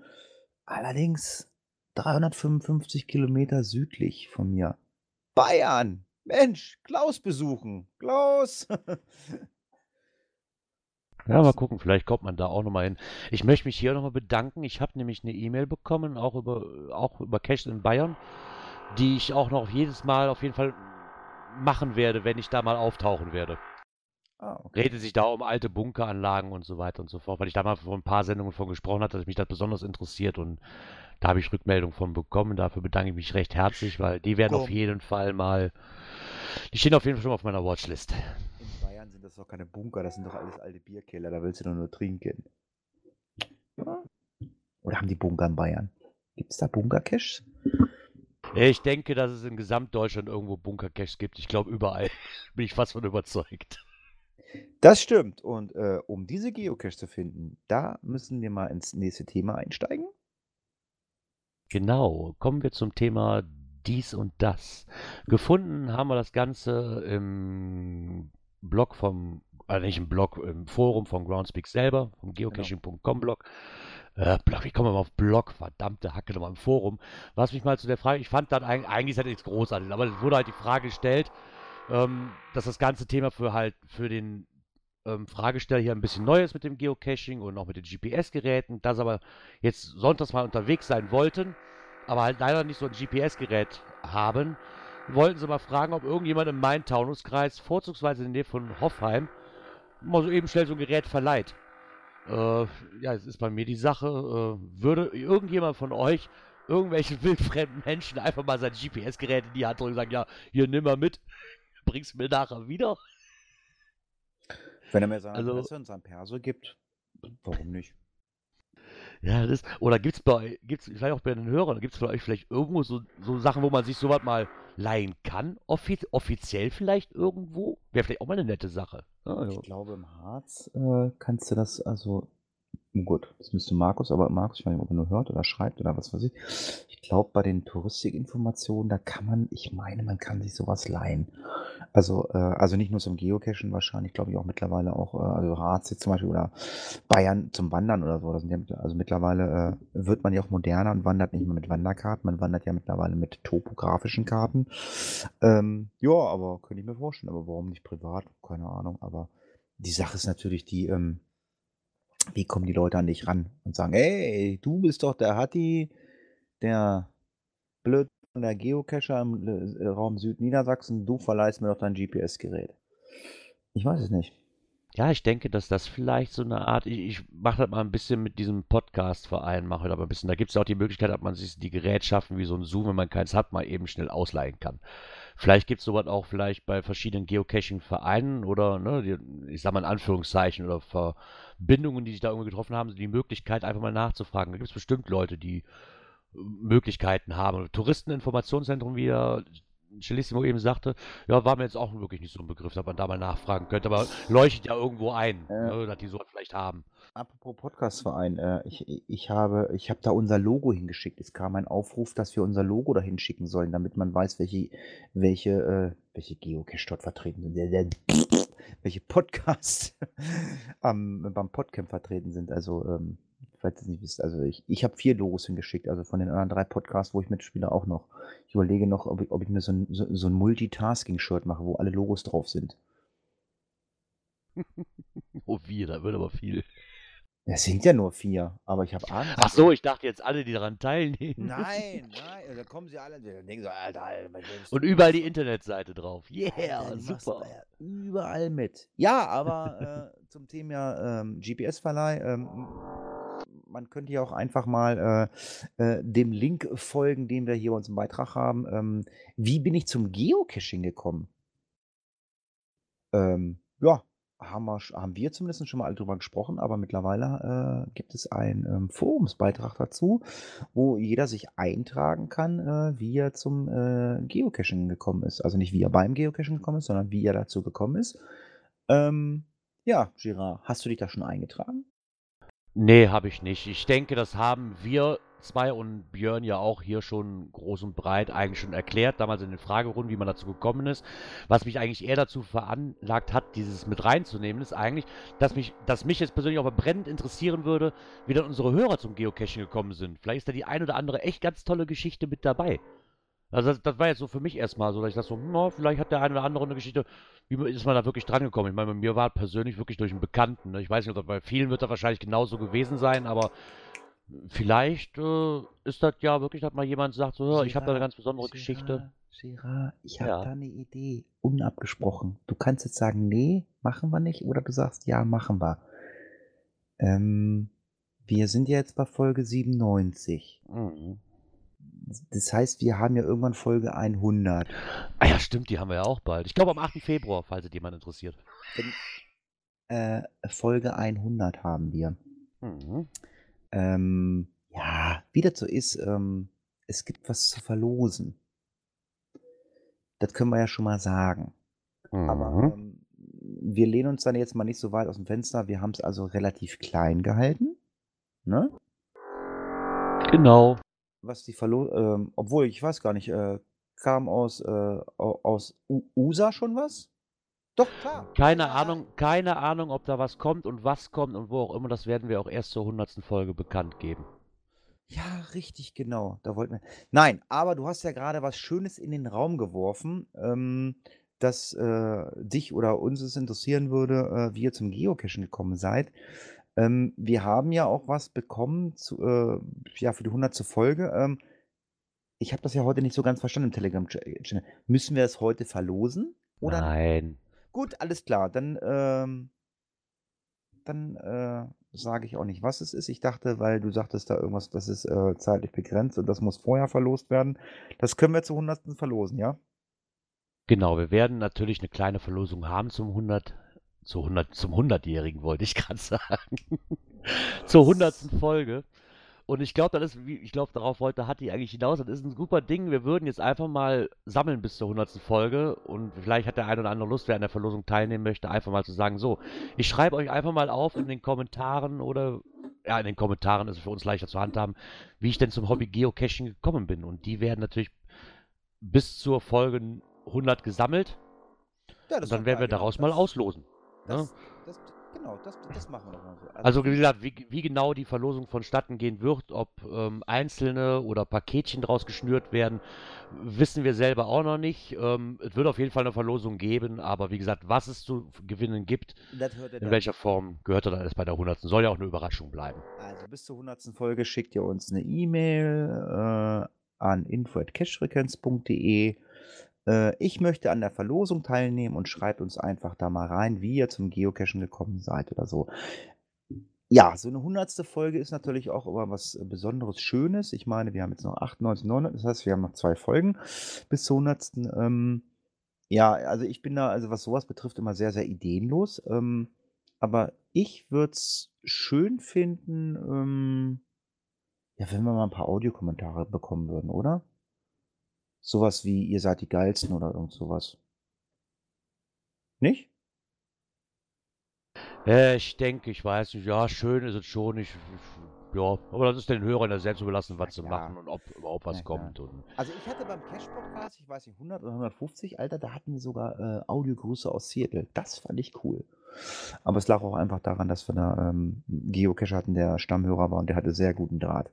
[SPEAKER 2] Allerdings 355 Kilometer südlich von mir. Bayern! Mensch, Klaus besuchen. Klaus! *laughs*
[SPEAKER 3] Ja, mal gucken, vielleicht kommt man da auch nochmal hin. Ich möchte mich hier nochmal bedanken. Ich habe nämlich eine E-Mail bekommen, auch über, auch über Caches in Bayern, die ich auch noch jedes Mal auf jeden Fall machen werde, wenn ich da mal auftauchen werde.
[SPEAKER 2] ah, okay.
[SPEAKER 3] Redet sich da um alte Bunkeranlagen und so weiter und so fort, weil ich da mal vor ein paar Sendungen von gesprochen hatte, dass mich das besonders interessiert und da habe ich Rückmeldung von bekommen. Dafür bedanke ich mich recht herzlich, weil die werden auf
[SPEAKER 2] Komm.
[SPEAKER 3] jeden Fall mal, die stehen auf jeden Fall schon mal auf meiner Watchlist.
[SPEAKER 2] Das doch keine Bunker, das sind doch alles alte Bierkeller, da willst du doch nur trinken. Ja. Oder haben die Bunker in Bayern? Gibt es da Bunker-Caches?
[SPEAKER 3] Ich denke, dass es in Gesamtdeutschland irgendwo Bunkercaches gibt. Ich glaube überall. *laughs* Bin ich fast von überzeugt.
[SPEAKER 2] Das stimmt. Und äh, um diese Geocache zu finden, da müssen wir mal ins nächste Thema einsteigen.
[SPEAKER 3] Genau, kommen wir zum Thema dies und das. Gefunden haben wir das Ganze im Blog vom, also nicht im Blog, im Forum von Groundspeak selber, vom
[SPEAKER 2] Genau.
[SPEAKER 3] geocaching.com Blog. Äh, Blog, ich komme mal auf Blog, verdammte Hacke nochmal im Forum. Was mich mal zu der Frage, ich fand dann eigentlich, eigentlich das nichts Großartiges, aber es wurde halt die Frage gestellt, ähm, dass das ganze Thema für halt für den ähm, Fragesteller hier ein bisschen neu ist mit dem Geocaching und auch mit den GPS-Geräten, dass aber jetzt sonntags mal unterwegs sein wollten, aber halt leider nicht so ein GPS-Gerät haben, wollten sie mal fragen, ob irgendjemand im Main-Taunus-Kreis, vorzugsweise in der Nähe von Hoffheim, mal so eben schnell so ein Gerät verleiht. Äh, ja, es ist bei mir die Sache, äh, würde irgendjemand von euch irgendwelchen *laughs* wildfremden Menschen einfach mal sein GPS-Gerät in die Hand drücken und sagen, ja, hier nimm mal mit, *laughs* bring's mir nachher wieder.
[SPEAKER 2] Wenn er mir seine
[SPEAKER 3] Also-
[SPEAKER 2] Adresse und sein Perso gibt, warum nicht?
[SPEAKER 3] Ja, das oder gibt's bei eu- gibt's vielleicht auch bei den Hörern, gibt's bei euch vielleicht irgendwo so, so Sachen, wo man sich sowas mal leihen kann? Offi offiziell vielleicht irgendwo? Wäre vielleicht auch mal eine nette Sache. Ja, also.
[SPEAKER 2] Ich glaube, im Harz äh, kannst du das, also, gut, das müsste Markus, aber Markus, ich weiß nicht, ob er nur hört oder schreibt oder was weiß ich. Ich glaube, bei den Touristikinformationen, da kann man, ich meine, man kann sich sowas leihen. Also, äh, also nicht nur zum Geocachen wahrscheinlich, glaube ich auch mittlerweile auch, äh, also Harz jetzt zum Beispiel oder Bayern zum Wandern oder so. Sind ja, mit- also mittlerweile äh, wird man ja auch moderner und wandert nicht mehr mit Wanderkarten, man wandert ja mittlerweile mit topografischen Karten. Ähm, ja, aber könnte ich mir vorstellen, aber warum nicht privat? Keine Ahnung, aber die Sache ist natürlich die, ähm, wie kommen die Leute an dich ran und sagen, hey, du bist doch der Hatti, der blöd der Geocacher im äh, Raum Südniedersachsen, du verleihst mir doch dein GPS-Gerät. Ich weiß es nicht.
[SPEAKER 3] Ja, ich denke, dass das vielleicht so eine Art, ich, ich mache das mal ein bisschen mit diesem Podcast-Verein, mache das aber ein bisschen, da gibt es ja auch die Möglichkeit, dass man sich die Gerätschaften wie so ein Zoom, wenn man keins hat, mal eben schnell ausleihen kann. Vielleicht gibt es sowas auch vielleicht bei verschiedenen Geocaching-Vereinen oder, ne, die, ich sag mal in Anführungszeichen, oder Verbindungen, die sich da irgendwie getroffen haben, die Möglichkeit, einfach mal nachzufragen. Da gibt es bestimmt Leute, die äh, Möglichkeiten haben. Touristeninformationszentrum, wie der Celissimo eben sagte, ja, war mir jetzt auch wirklich nicht so ein Begriff, dass man da mal nachfragen könnte, aber leuchtet ja irgendwo ein,
[SPEAKER 2] Äh.
[SPEAKER 3] ne, dass die sowas vielleicht haben.
[SPEAKER 2] Apropos Podcastverein, äh, ich, ich habe, ich habe da unser Logo hingeschickt. Es kam ein Aufruf, dass wir unser Logo da hinschicken sollen, damit man weiß, welche, welche, äh, welche Geocache dort vertreten sind. Welche Podcasts *laughs* am, beim Podcamp vertreten sind. Also, ähm, falls ihr nicht wisst, also ich, ich habe vier Logos hingeschickt, also von den anderen drei Podcasts, wo ich mitspiele, auch noch. Ich überlege noch, ob ich, ob ich mir so ein, so, so ein Multitasking-Shirt mache, wo alle Logos drauf sind. *laughs*
[SPEAKER 3] Oh, wir, da wird aber viel.
[SPEAKER 2] Es sind ja nur vier, aber ich habe Angst.
[SPEAKER 3] Ach so, ich dachte jetzt alle, die daran teilnehmen.
[SPEAKER 2] Nein, nein, da kommen sie alle, dann denken so, Alter, Alter,
[SPEAKER 3] Und überall die Internetseite drauf. Yeah,
[SPEAKER 2] Alter,
[SPEAKER 3] super.
[SPEAKER 2] da Überall mit. Ja, aber äh, zum Thema ähm, GPS-Verleih, ähm, man könnte ja auch einfach mal äh, äh, dem Link folgen, den wir hier bei uns im Beitrag haben. Ähm, wie bin ich zum Geocaching gekommen? Ähm, ja, haben wir, haben wir zumindest schon mal drüber gesprochen, aber mittlerweile äh, gibt es einen ähm, Forumsbeitrag dazu, wo jeder sich eintragen kann, äh, wie er zum äh, Geocaching gekommen ist. Also nicht wie er beim Geocaching gekommen ist, sondern wie er dazu gekommen ist. Ähm, ja, Girard, hast du dich da schon eingetragen?
[SPEAKER 3] Nee, habe ich nicht. Ich denke, das haben wir zwei und Björn ja auch hier schon groß und breit eigentlich schon erklärt, damals in den Fragerunden, wie man dazu gekommen ist. Was mich eigentlich eher dazu veranlagt hat, dieses mit reinzunehmen, ist eigentlich, dass mich, dass mich jetzt persönlich auch brennend interessieren würde, wie dann unsere Hörer zum Geocaching gekommen sind. Vielleicht ist da die ein oder andere echt ganz tolle Geschichte mit dabei. Also das, das war jetzt so für mich erstmal so, dass ich dachte so, na, vielleicht hat der eine oder andere eine Geschichte, wie ist man da wirklich dran gekommen? Ich meine, bei mir war persönlich wirklich durch einen Bekannten. Ne? Ich weiß nicht, bei vielen wird das wahrscheinlich genauso gewesen sein, aber vielleicht äh, ist das ja wirklich, dass mal jemand sagt, so, ja, ich habe da eine ganz besondere Geschichte.
[SPEAKER 2] Girard, Girard, ich habe
[SPEAKER 3] Ja.
[SPEAKER 2] da eine Idee, unabgesprochen. Du kannst jetzt sagen, nee, machen wir nicht, oder du sagst, ja, machen wir. Ähm, wir sind ja jetzt bei Folge 97.
[SPEAKER 3] Mhm.
[SPEAKER 2] Das heißt, wir haben ja irgendwann Folge 100.
[SPEAKER 3] Ah ja, stimmt, die haben wir ja auch bald. Ich glaube am 8. Februar, falls es jemand interessiert.
[SPEAKER 2] Äh, Folge 100 haben wir.
[SPEAKER 3] Mhm.
[SPEAKER 2] Ähm, ja, wie das so ist, ähm, es gibt was zu verlosen. Das können wir ja schon mal sagen. Aber
[SPEAKER 3] Mhm.
[SPEAKER 2] ähm, wir lehnen uns dann jetzt mal nicht so weit aus dem Fenster. Wir haben es also relativ klein gehalten. Ne?
[SPEAKER 3] Genau.
[SPEAKER 2] Was die Verlo ähm, obwohl, ich weiß gar nicht, äh, kam aus, äh, au- aus U USA schon was? Doch, klar.
[SPEAKER 3] Keine
[SPEAKER 2] Ja,
[SPEAKER 3] Ahnung, keine Ahnung, ob da was kommt und was kommt und wo auch immer. Das werden wir auch erst zur hundertsten Folge bekannt geben.
[SPEAKER 2] Ja, richtig, genau. Da wollten wir. Nein, aber du hast ja gerade was Schönes in den Raum geworfen, ähm, dass äh, dich oder uns es interessieren würde, äh, wie ihr zum Geocachen gekommen seid. Ähm, wir haben ja auch was bekommen zu, äh, ja, für die 100. Folge. Ähm, ich habe das ja heute nicht so ganz verstanden im Telegram-Channel. Müssen wir es heute verlosen? Oder?
[SPEAKER 3] Nein.
[SPEAKER 2] Gut, alles klar. Dann, ähm, dann äh, sage ich auch nicht, was es ist. Ich dachte, weil du sagtest da irgendwas, das ist äh, zeitlich begrenzt und das muss vorher verlost werden. Das können wir zur 100. verlosen, ja?
[SPEAKER 3] Genau, wir werden natürlich eine kleine Verlosung haben zum 100, zu 100, zum 100-Jährigen wollte ich *laughs* gerade sagen. Zur 100. Folge. Und ich glaube, das ist, wie- ich glaube, darauf wollte Hatti eigentlich hinaus. Das ist ein super Ding. Wir würden jetzt einfach mal sammeln bis zur 100. Folge. Und vielleicht hat der ein oder andere Lust, wer an der Verlosung teilnehmen möchte, einfach mal zu sagen: So, ich schreibe euch einfach mal auf in den Kommentaren oder, ja, in den Kommentaren ist es für uns leichter zu handhaben, wie ich denn zum Hobby Geocaching gekommen bin. Und die werden natürlich bis zur Folge 100 gesammelt.
[SPEAKER 2] Ja,
[SPEAKER 3] dann werden wir daraus mal
[SPEAKER 2] Das-
[SPEAKER 3] auslosen. Ne?
[SPEAKER 2] Das, das, genau, das, das machen wir doch mal so.
[SPEAKER 3] Also wie gesagt, wie, wie genau die Verlosung vonstatten gehen wird, ob ähm, einzelne oder Paketchen draus geschnürt werden, wissen wir selber auch noch nicht. Ähm, es wird auf jeden Fall eine Verlosung geben, aber wie gesagt, was es zu gewinnen gibt, in welcher Form, gehört dann alles bei der 100. Soll ja auch eine Überraschung bleiben.
[SPEAKER 2] Also bis zur 100. Folge schickt ihr uns eine E-Mail äh, an info.cashfrequenz.de. Äh, ich möchte an der Verlosung teilnehmen und schreibt uns einfach da mal rein, wie ihr zum Geocachen gekommen seid oder so. Ja, so eine 100. Folge ist natürlich auch immer was äh, Besonderes, Schönes. Ich meine, wir haben jetzt noch 98, 900, das heißt, wir haben noch zwei Folgen bis zur 100. Ähm, ja, also ich bin da, also was sowas betrifft, immer sehr, sehr ideenlos. Ähm, aber ich würde es schön finden, ähm, ja, wenn wir mal ein paar Audiokommentare bekommen würden, oder? Sowas wie, ihr seid die Geilsten oder irgend sowas. Nicht?
[SPEAKER 3] Äh, ich denke, ich weiß nicht, ja, schön ist es schon. Ich, ich, ja, aber das ist den Hörern ja selbst überlassen, was sie machen und ob überhaupt was
[SPEAKER 2] Na
[SPEAKER 3] kommt.
[SPEAKER 2] Also ich hatte beim Cash-Podcast, ich weiß nicht, 100 oder 150, Alter, da hatten wir sogar äh, Audiogrüße aus Seattle. Das fand ich cool. Aber es lag auch einfach daran, dass wir da ähm, einen Geocacher hatten, der Stammhörer war und der hatte sehr guten Draht.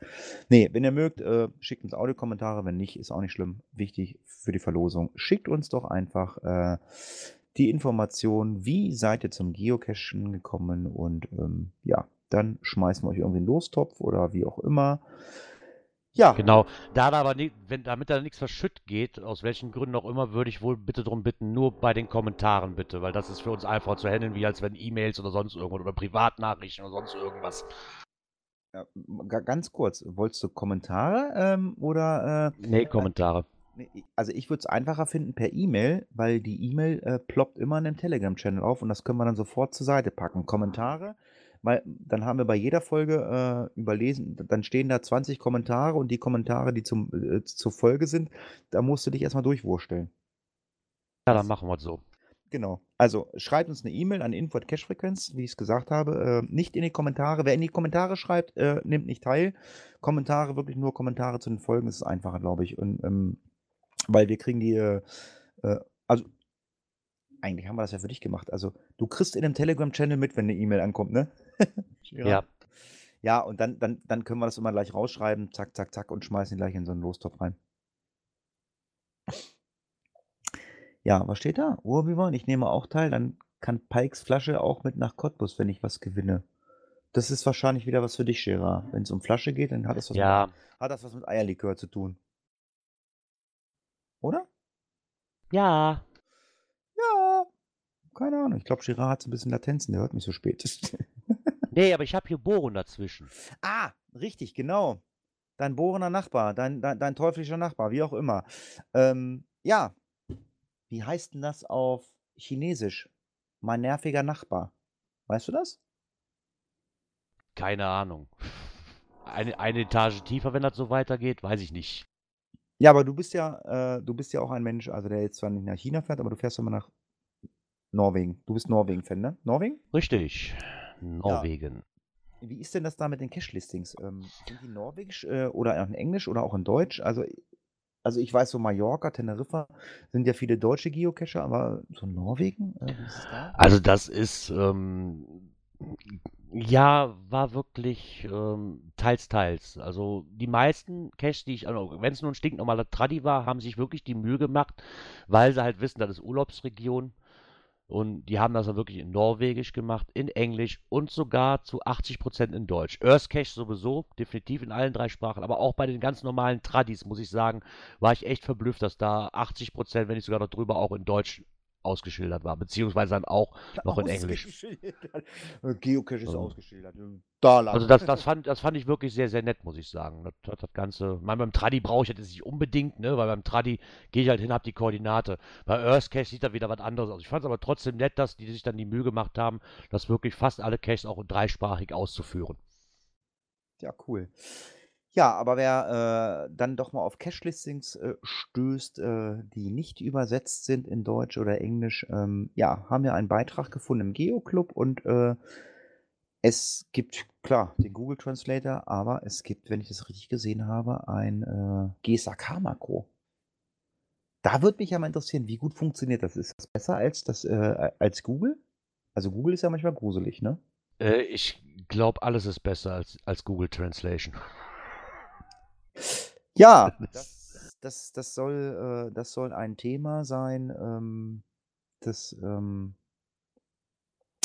[SPEAKER 2] Nee, wenn ihr mögt, äh, schickt uns Audiokommentare. Wenn nicht, ist auch nicht schlimm. Wichtig für die Verlosung. Schickt uns doch einfach äh, die Information, wie seid ihr zum Geocachen gekommen und ähm, ja, dann schmeißen wir euch irgendwie einen Lostopf oder wie auch immer. Ja,
[SPEAKER 3] Genau, da da aber nicht, wenn, damit da nichts verschütt geht, aus welchen Gründen auch immer, würde ich wohl bitte darum bitten, nur bei den Kommentaren bitte, weil das ist für uns einfacher zu handeln, wie als wenn E-Mails oder sonst irgendwas oder Privatnachrichten oder sonst irgendwas.
[SPEAKER 2] Ja, ga- ganz kurz, wolltest du Kommentare ähm, oder äh,
[SPEAKER 3] Nee, Kommentare.
[SPEAKER 2] nee, also ich würde es einfacher finden per E-Mail, weil die E-Mail äh, ploppt immer in dem Telegram-Channel auf und das können wir dann sofort zur Seite packen. Kommentare, weil dann haben wir bei jeder Folge äh, überlesen, dann stehen da 20 Kommentare und die Kommentare, die zum, äh, zur Folge sind, da musst du dich erstmal durchwursteln.
[SPEAKER 3] Ja, dann machen wir es so.
[SPEAKER 2] Genau. Also schreibt uns eine E-Mail an info.cashfrequenz, wie ich es gesagt habe. Äh, nicht in die Kommentare. Wer in die Kommentare schreibt, äh, nimmt nicht teil. Kommentare, wirklich nur Kommentare zu den Folgen, ist einfacher, glaube ich. Und, ähm, weil wir kriegen die, äh, äh, also eigentlich haben wir das ja für dich gemacht. Also du kriegst in dem Telegram-Channel mit, wenn eine E-Mail ankommt, ne? *laughs*
[SPEAKER 3] Ja.
[SPEAKER 2] Ja, und dann, dann, dann können wir das immer gleich rausschreiben, zack, zack, zack, und schmeißen gleich in so einen Lostopf rein. Ja, was steht da? Urbiwan, ich nehme auch teil, dann kann Pikes Flasche auch mit nach Cottbus, wenn ich was gewinne. Das ist wahrscheinlich wieder was für dich, Gerard. Wenn es um Flasche geht, dann hat das was,
[SPEAKER 3] Ja,
[SPEAKER 2] mit, hat das was mit Eierlikör zu tun. Oder?
[SPEAKER 3] ja.
[SPEAKER 2] Ja. Keine Ahnung. Ich glaube, Gerard hat so ein bisschen Latenzen, der hört mich so spät. *laughs*
[SPEAKER 3] Nee, aber ich habe hier Bohren dazwischen.
[SPEAKER 2] Ah, richtig, genau. Dein bohrender Nachbar, dein, dein, dein teuflischer Nachbar, wie auch immer. Ähm, ja, wie heißt denn das auf Chinesisch? Mein nerviger Nachbar. Weißt du das?
[SPEAKER 3] Keine Ahnung. *laughs* Eine, eine Etage tiefer, wenn das so weitergeht, weiß ich nicht.
[SPEAKER 2] Ja, aber du bist ja, äh, du bist ja auch ein Mensch, also der jetzt zwar nicht nach China fährt, aber du fährst immer nach Norwegen. Du bist Norwegen-Fan, ne? Norwegen?
[SPEAKER 3] Richtig. Norwegen.
[SPEAKER 2] Wie ist denn das da mit den Cache-Listings? Ähm, sind die norwegisch äh, oder in Englisch oder auch in Deutsch? Also, also ich weiß so Mallorca, Teneriffa sind ja viele deutsche Geocacher, aber so Norwegen, äh, da?
[SPEAKER 3] Also das ist, ähm, ja, war wirklich ähm, teils, teils. Also die meisten Caches, die ich, also wenn es nur ein stinknormaler Traddy war, haben sich wirklich die Mühe gemacht, weil sie halt wissen, das ist Urlaubsregion. Und die haben das dann wirklich in Norwegisch gemacht, in Englisch und sogar zu 80% in Deutsch. Earth Cache sowieso, definitiv in allen drei Sprachen, aber auch bei den ganz normalen Tradis, muss ich sagen, war ich echt verblüfft, dass da 80%, wenn nicht sogar noch drüber, auch in Deutsch ausgeschildert war, beziehungsweise dann auch noch in Englisch.
[SPEAKER 2] Geocache ist
[SPEAKER 3] Also-
[SPEAKER 2] ausgeschildert. Da lang.
[SPEAKER 3] Also das, das, fand, das fand ich wirklich sehr, sehr nett, muss ich sagen. Das, das, das Ganze, mein, beim Tradi brauche ich das nicht unbedingt, ne? weil beim Tradi gehe ich halt hin, habe die Koordinate. Bei Earth Cache sieht da wieder was anderes aus. Ich fand es aber trotzdem nett, dass die sich dann die Mühe gemacht haben, das wirklich fast alle Caches auch dreisprachig auszuführen.
[SPEAKER 2] Ja, cool. Ja, aber wer äh, dann doch mal auf Cache-Listings äh, stößt, äh, die nicht übersetzt sind in Deutsch oder Englisch, ähm, ja, haben wir einen Beitrag gefunden im Geo-Club und äh, es gibt, klar, den Google Translator, aber es gibt, wenn ich das richtig gesehen habe, ein äh, GSAK-Makro. Da würde mich ja mal interessieren, wie gut funktioniert das? Ist das besser als, das, äh, als Google? Also Google ist ja manchmal gruselig, ne?
[SPEAKER 3] Äh, ich glaube, alles ist besser als, als Google Translation.
[SPEAKER 2] Ja, das, das, das, soll, äh, das soll ein Thema sein, ähm, das ähm,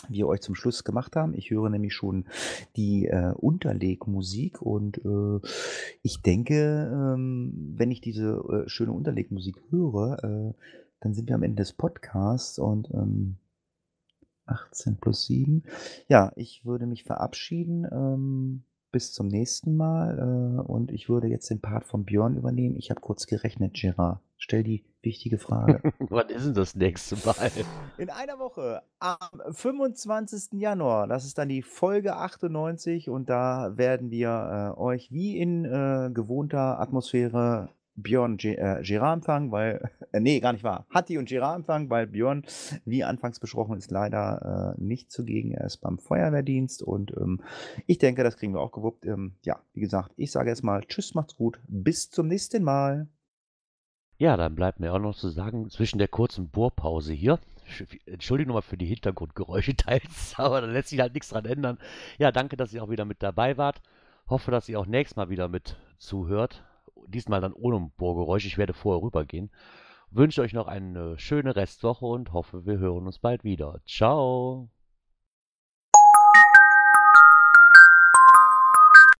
[SPEAKER 2] wir euch zum Schluss gemacht haben. Ich höre nämlich schon die äh, Unterlegmusik und äh, ich denke, ähm, wenn ich diese äh, schöne Unterlegmusik höre, äh, dann sind wir am Ende des Podcasts und ähm, 18 plus 7. Ja, ich würde mich verabschieden. Bis zum nächsten Mal. Äh, und ich würde jetzt den Part von Björn übernehmen. Ich habe kurz gerechnet, Gerard. Stell die wichtige Frage. *laughs*
[SPEAKER 3] Wann ist denn das nächste Mal?
[SPEAKER 2] In einer Woche, am 25. Januar, das ist dann die Folge 98 und da werden wir äh, euch wie in äh, gewohnter Atmosphäre Björn Ge äh, Gerard empfangen, weil, *laughs* äh, nee, gar nicht wahr, Hatti und Gerard empfangen, weil Björn, wie anfangs besprochen, ist leider äh, nicht zugegen, er ist beim Feuerwehrdienst und ähm, ich denke, das kriegen wir auch gewuppt. Ähm, ja, wie gesagt, ich sage erstmal Tschüss, macht's gut, bis zum nächsten Mal.
[SPEAKER 3] Ja, dann bleibt mir auch noch zu sagen, zwischen der kurzen Bohrpause hier, Entschuldigung nochmal für die Hintergrundgeräusche *laughs* teils, aber da lässt sich halt nichts dran ändern. Ja, danke, dass ihr auch wieder mit dabei wart. Hoffe, dass ihr auch nächstes Mal wieder mit zuhört. Diesmal dann ohne Bohrgeräusch. Ich werde vorher rübergehen. Wünsche euch noch eine schöne Restwoche und hoffe, wir hören uns bald wieder. Ciao.